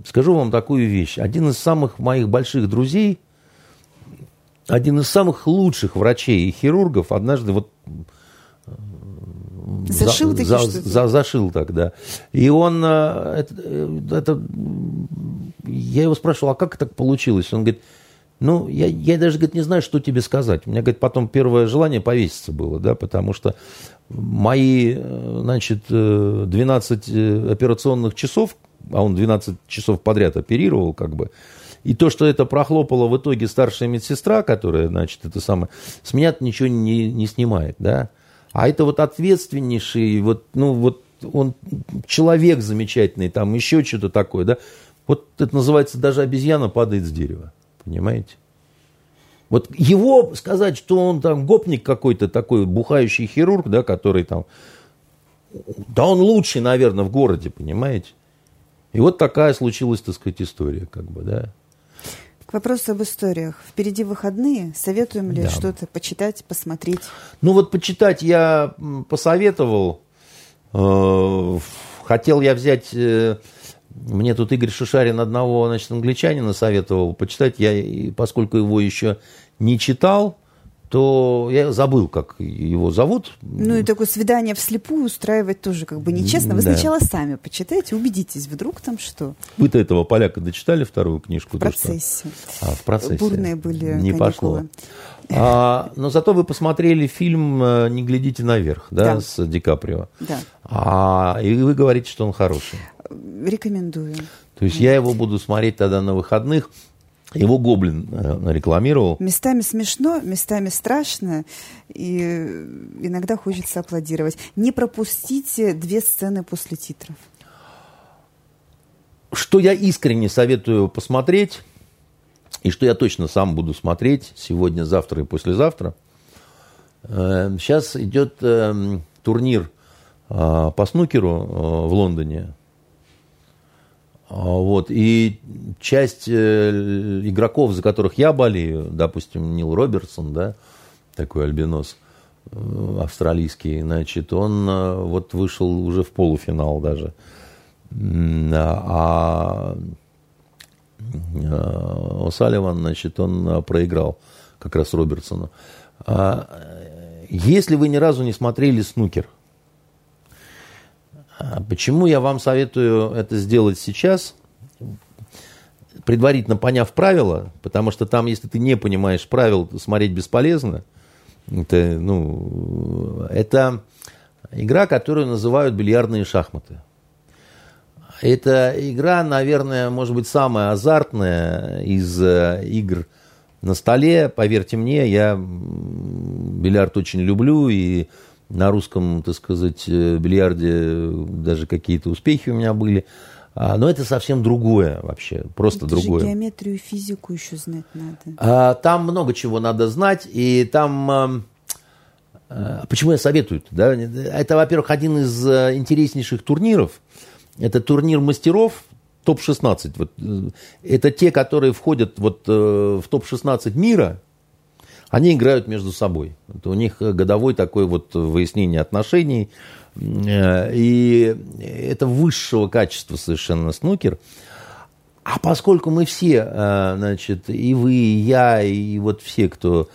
скажу вам такую вещь. Один из самых моих больших друзей, один из самых лучших врачей и хирургов однажды вот Зашил за, за, за, зашил тогда. И он, э, это, э, это, я его спрашивал, а как так получилось? Он говорит, ну, я, я даже, говорит, не знаю, что тебе сказать. У меня, говорит, потом первое желание повеситься было, да, потому что мои, э, значит, 12 операционных часов, а он 12 часов подряд оперировал, как бы, и то, что это прохлопала в итоге старшая медсестра, которая, значит, это самое, с меня ничего не, не снимает, да. А это вот ответственнейший, вот, ну, вот он человек замечательный, там еще что-то такое, да. Вот это называется даже обезьяна падает с дерева, понимаете? Вот его сказать, что он там гопник какой-то такой, бухающий хирург, да, который там, да он лучший, наверное, в городе, понимаете? И вот такая случилась, так сказать, история, как бы, да. К вопросу об историях. Впереди выходные. Советуем ли да. что-то почитать, посмотреть? Ну вот почитать я посоветовал. Э, хотел я взять... Э, мне тут Игорь Шишарин одного, значит, англичанина советовал почитать. Я, поскольку его еще не читал, то я забыл, как его зовут. Ну и такое свидание вслепую устраивать тоже как бы нечестно. Вы да. сначала сами почитайте, убедитесь, вдруг там что. Вы-то этого поляка дочитали вторую книжку? В процессе. А, в процессе. Бурные были Не каникулы. пошло. А, но зато вы посмотрели фильм э, «Не глядите наверх», да, да. с Ди Каприо. Да. А, и вы говорите, что он хороший. Рекомендую. То есть я его буду смотреть тогда на выходных. Его Гоблин э, рекламировал. Местами смешно, местами страшно, и иногда хочется аплодировать. Не пропустите две сцены после титров. Что я искренне советую посмотреть, и что я точно сам буду смотреть сегодня, завтра и послезавтра. Сейчас э, идет э, турнир по снукеру в Лондоне. А, вот. И часть э, игроков, за которых я болею, допустим, Нил Робертсон, да, такой альбинос э, австралийский, значит, он э, вот вышел уже в полуфинал даже. А, а О'Салливан, значит, он проиграл как раз Робертсону. А, если вы ни разу не смотрели снукер – почему я вам советую это сделать сейчас, предварительно поняв правила, потому что там, если ты не понимаешь правил, смотреть бесполезно. Это, ну, это игра, которую называют бильярдные шахматы. Это игра, наверное, может быть, самая азартная из э, игр на столе. Поверьте мне, я бильярд очень люблю и на русском, так сказать, э, бильярде даже какие-то успехи у меня были. А, но это совсем другое вообще, просто это другое. Же геометрию, физику еще знать надо. А, там много чего надо знать, и там... А, а, почему я советую? Да? Это, во-первых, один из интереснейших турниров. Это турнир мастеров, топ-16. Вот, это те, которые входят вот, в топ-16 мира – они играют между собой. Это у них годовой такой вот выяснение отношений. Э, и это высшего качества совершенно снукер. А поскольку мы все, э, значит, и вы, и я, и вот все, кто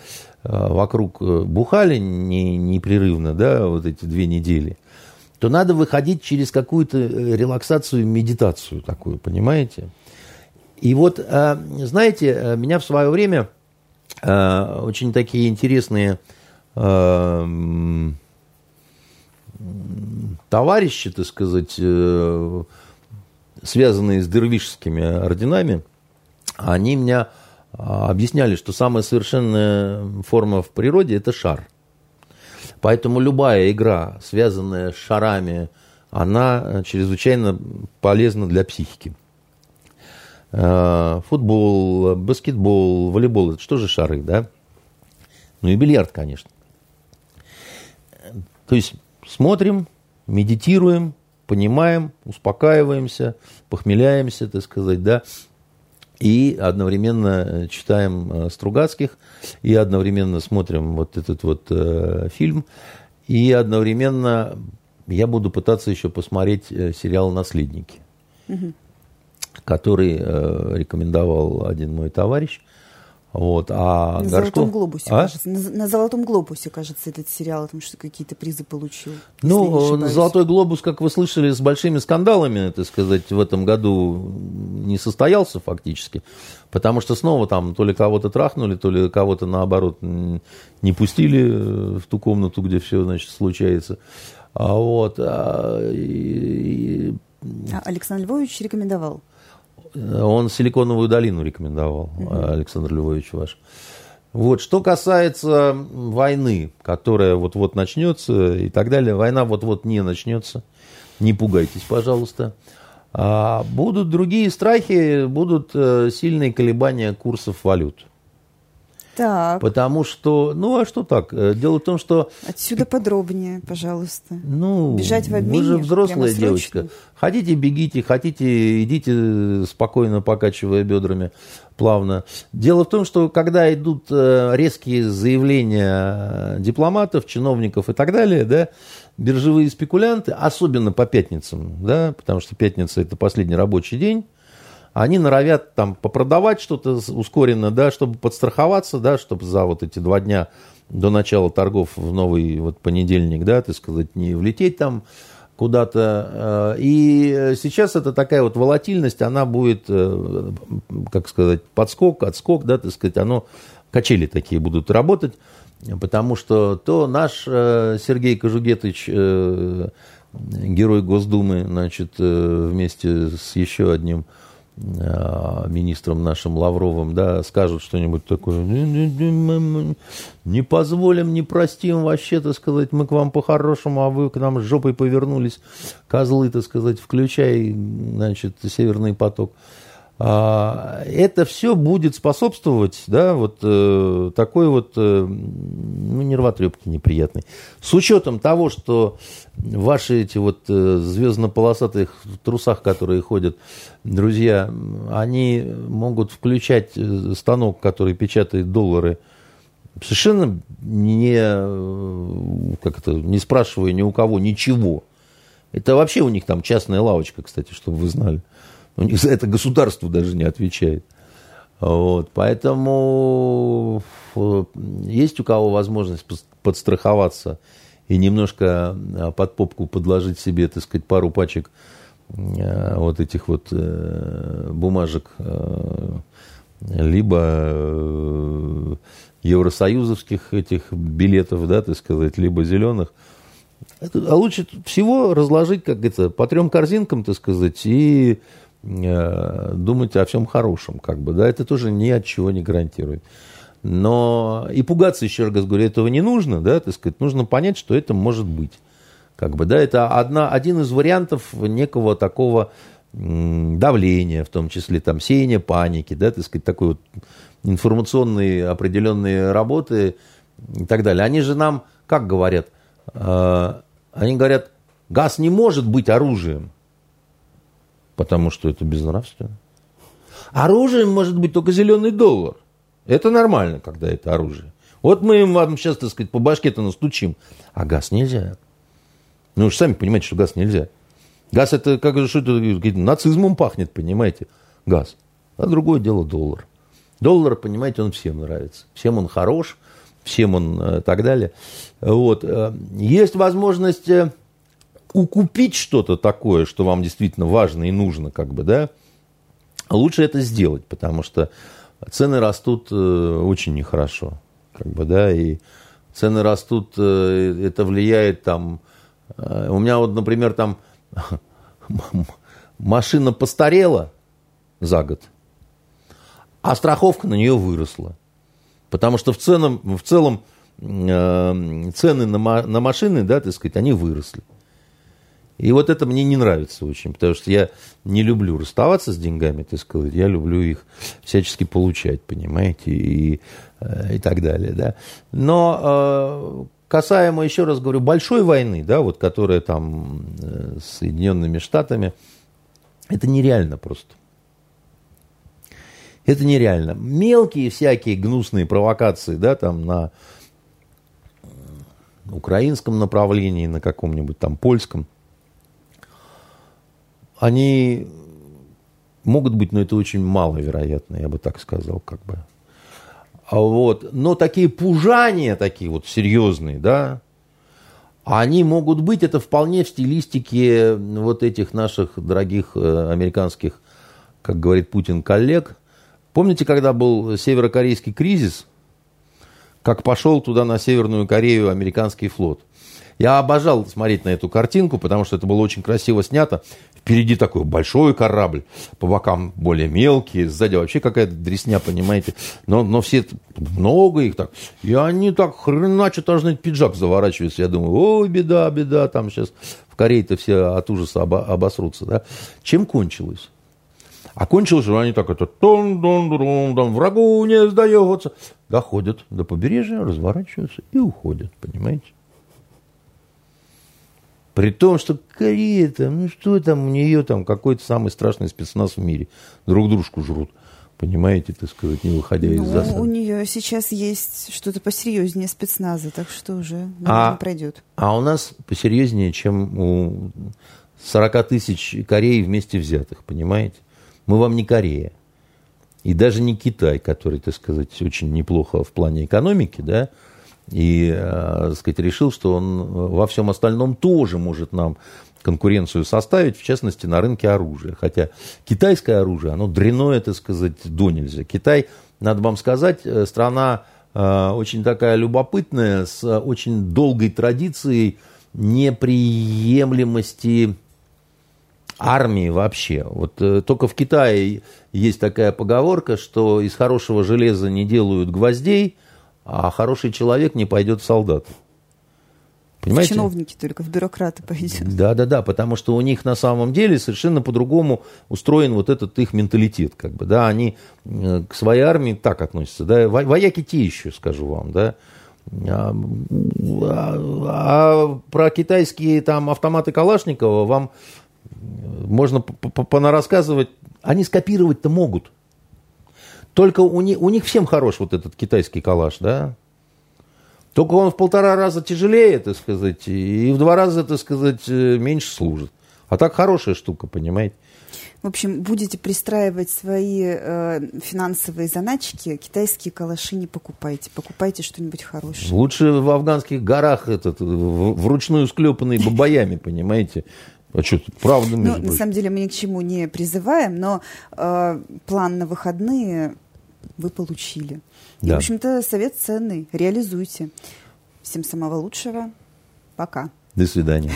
э, вокруг бухали не, непрерывно, да, вот эти две недели, то надо выходить через какую-то релаксацию, медитацию такую, понимаете? И вот, знаете, меня в свое время Э, очень такие интересные э, товарищи, так сказать, э, связанные с дервишскими орденами, они меня а, объясняли, что самая совершенная форма в природе – это шар. Поэтому любая игра, связанная с шарами, она чрезвычайно полезна для психики. А, футбол, баскетбол, волейбол – это что же шары, да? Ну и бильярд, конечно. То есть смотрим, медитируем, понимаем, успокаиваемся, похмеляемся, так сказать, да, и одновременно э, читаем э, Стругацких, и одновременно смотрим вот этот вот э, фильм, и одновременно я буду пытаться еще посмотреть э, сериал «Наследники», угу. Который э, рекомендовал один мой товарищ. Вот, а на Горшков... Золотом глобусе, а? кажется. На, на Золотом глобусе, кажется, этот сериал, потому что какие-то призы получил. Ну, Золотой глобус, как вы слышали, с большими скандалами, так сказать, в этом году не состоялся фактически. Потому что снова там то ли кого-то трахнули, то ли кого-то наоборот не пустили в ту комнату, где все, значит, случается. А вот. А, и... а Александр Львович рекомендовал. Он Силиконовую долину рекомендовал, Александр Львович ваш. Вот, что касается войны, которая вот-вот начнется и так далее, война вот-вот не начнется, не пугайтесь, пожалуйста. А будут другие страхи, будут э, сильные колебания курсов валют. Так. Потому что, ну а что так? Э, дело в том, что... Отсюда подробнее, пожалуйста. Ну, Бежать в обмене, вы же взрослая девочка. Хотите, бегите, хотите, идите спокойно, покачивая бедрами плавно. Дело в том, что когда идут э, резкие заявления дипломатов, чиновников и так далее, да, биржевые спекулянты, особенно по пятницам, да, потому что пятница это последний рабочий день, они норовят там попродавать что-то ускоренно, да, чтобы подстраховаться, да, чтобы за вот эти два дня до начала торгов в новый вот понедельник, да, так сказать, не влететь там куда-то. Э, и сейчас это такая вот волатильность, она будет, э, как сказать, подскок, отскок, да, так сказать, оно, качели такие будут работать, потому что то наш э, Сергей Кожугетович, герой Госдумы, значит, вместе с еще одним министром нашим Лавровым, да, скажут что-нибудь такое, не позволим, не простим вообще, так сказать, мы к вам по-хорошему, а вы к нам жопой повернулись, козлы, так сказать, включай, значит, Северный поток. А, это все будет способствовать, да, вот э, такой вот, э, ну, нервотрепки неприятной. С учетом того, что ваши эти вот э, звездно-полосатых трусах, которые ходят, друзья, они могут включать э, станок, который печатает доллары, совершенно не, э, как это, не спрашивая ни у кого ничего. Это вообще у них там частная лавочка, кстати, чтобы вы знали. У них за это государство даже не отвечает. Вот, поэтому э, есть у кого возможность подстраховаться и немножко э, под попку подложить себе, так сказать, пару пачек э, вот этих вот бумажек, либо евросоюзовских этих билетов, да, так сказать, либо зеленых. А лучше всего разложить, как это, по трем корзинкам, так сказать, и Э, думать о всем хорошем, как бы, да, это тоже ни от чего не гарантирует. Но и пугаться, еще раз говорю, этого не нужно, да, так сказать, нужно понять, что это может быть. Как бы, да, это одна, один из вариантов некого такого давления, в том числе там сеяния паники, да, так сказать, такой вот информационные определенные работы и так далее. Они же нам, как говорят, э, они говорят, газ не может быть оружием потому что это безнравственно. Оружием может быть только зеленый доллар. Это нормально, когда это оружие. Вот мы вам сейчас, так сказать, по башке-то настучим. А газ нельзя. Ну, вы же сами понимаете, что газ нельзя. Газ это как же что это нацизмом пахнет, понимаете? Газ. А другое дело доллар. Доллар, понимаете, он всем нравится. Всем он хорош, всем он э, так далее. Вот. Э, есть возможность укупить что-то такое, что вам действительно важно и нужно, как бы, да, лучше это сделать, потому что цены растут э, очень нехорошо, как бы, да, и цены растут, э, это влияет там, э, у меня вот, например, там машина постарела за год, а страховка на нее выросла. Потому что в, целом, в целом цены на, на машины, да, так сказать, они выросли. И вот это мне не нравится очень, потому что я не люблю расставаться с деньгами, так сказать, я люблю их всячески получать, понимаете, и, э, и так далее, да. Но э, касаемо, еще раз говорю, большой войны, да, вот, которая там э, с Соединенными Штатами, это нереально просто. Это нереально. Мелкие всякие гнусные провокации, да, там на украинском направлении, на каком-нибудь там польском, они могут быть, но это очень маловероятно, я бы так сказал, как бы. А вот, но такие пужания, такие вот серьезные, да, они могут быть, это вполне в стилистике вот этих наших дорогих э, американских, как говорит Путин, коллег – Помните, когда был северокорейский кризис, как пошел туда на Северную Корею американский флот? Я обожал смотреть на эту картинку, потому что это было очень красиво снято. Впереди такой большой корабль, по бокам более мелкие, сзади вообще какая-то дресня, понимаете. Но, но все, много их так. И они так хреначат, аж на пиджак заворачиваются. Я думаю, ой, беда, беда, там сейчас в Корее-то все от ужаса обосрутся. Да? Чем кончилось? А кончилось же они так, это тон дон дон дон врагу не сдается. Доходят до побережья, разворачиваются и уходят, понимаете? При том, что Корея там, ну что там, у нее там какой-то самый страшный спецназ в мире. Друг дружку жрут. Понимаете, так сказать, не выходя ну, из засады. У нее сейчас есть что-то посерьезнее спецназа, так что уже наверное, а, пройдет. А у нас посерьезнее, чем у 40 тысяч Корей вместе взятых, понимаете? Мы вам не Корея. И даже не Китай, который, так сказать, очень неплохо в плане экономики, да, и, э, так сказать, решил, что он во всем остальном тоже может нам конкуренцию составить, в частности, на рынке оружия. Хотя китайское оружие, оно дряное, так сказать, до нельзя. Китай, надо вам сказать, э, страна э, очень такая любопытная, с очень долгой традицией неприемлемости армии вообще. Вот э, только в Китае есть такая поговорка, что из хорошего железа не делают гвоздей, а хороший человек не пойдет в солдат. Понимаете? В чиновники только, в бюрократы пойдет. Да, да, да, потому что у них на самом деле совершенно по-другому устроен вот этот их менталитет, как бы, да, они э, к своей армии так относятся, да, вояки те еще, скажу вам, да, а, а, а про китайские там автоматы Калашникова вам можно понарассказывать, они скопировать-то могут. Только у них, у них всем хорош вот этот китайский калаш, да? Только он в полтора раза тяжелее, так сказать, и в два раза, так сказать, э, меньше служит. А так хорошая штука, понимаете? В общем, будете пристраивать свои э, финансовые заначки, китайские калаши не покупайте. Покупайте что-нибудь хорошее. Лучше в афганских горах этот, вручную склепанный бабаями, понимаете? А что, правда, между ну, На самом деле мы ни к чему не призываем, но э, план на выходные вы получили. Да. И, в общем-то, совет ценный. Реализуйте. Всем самого лучшего. Пока. До свидания.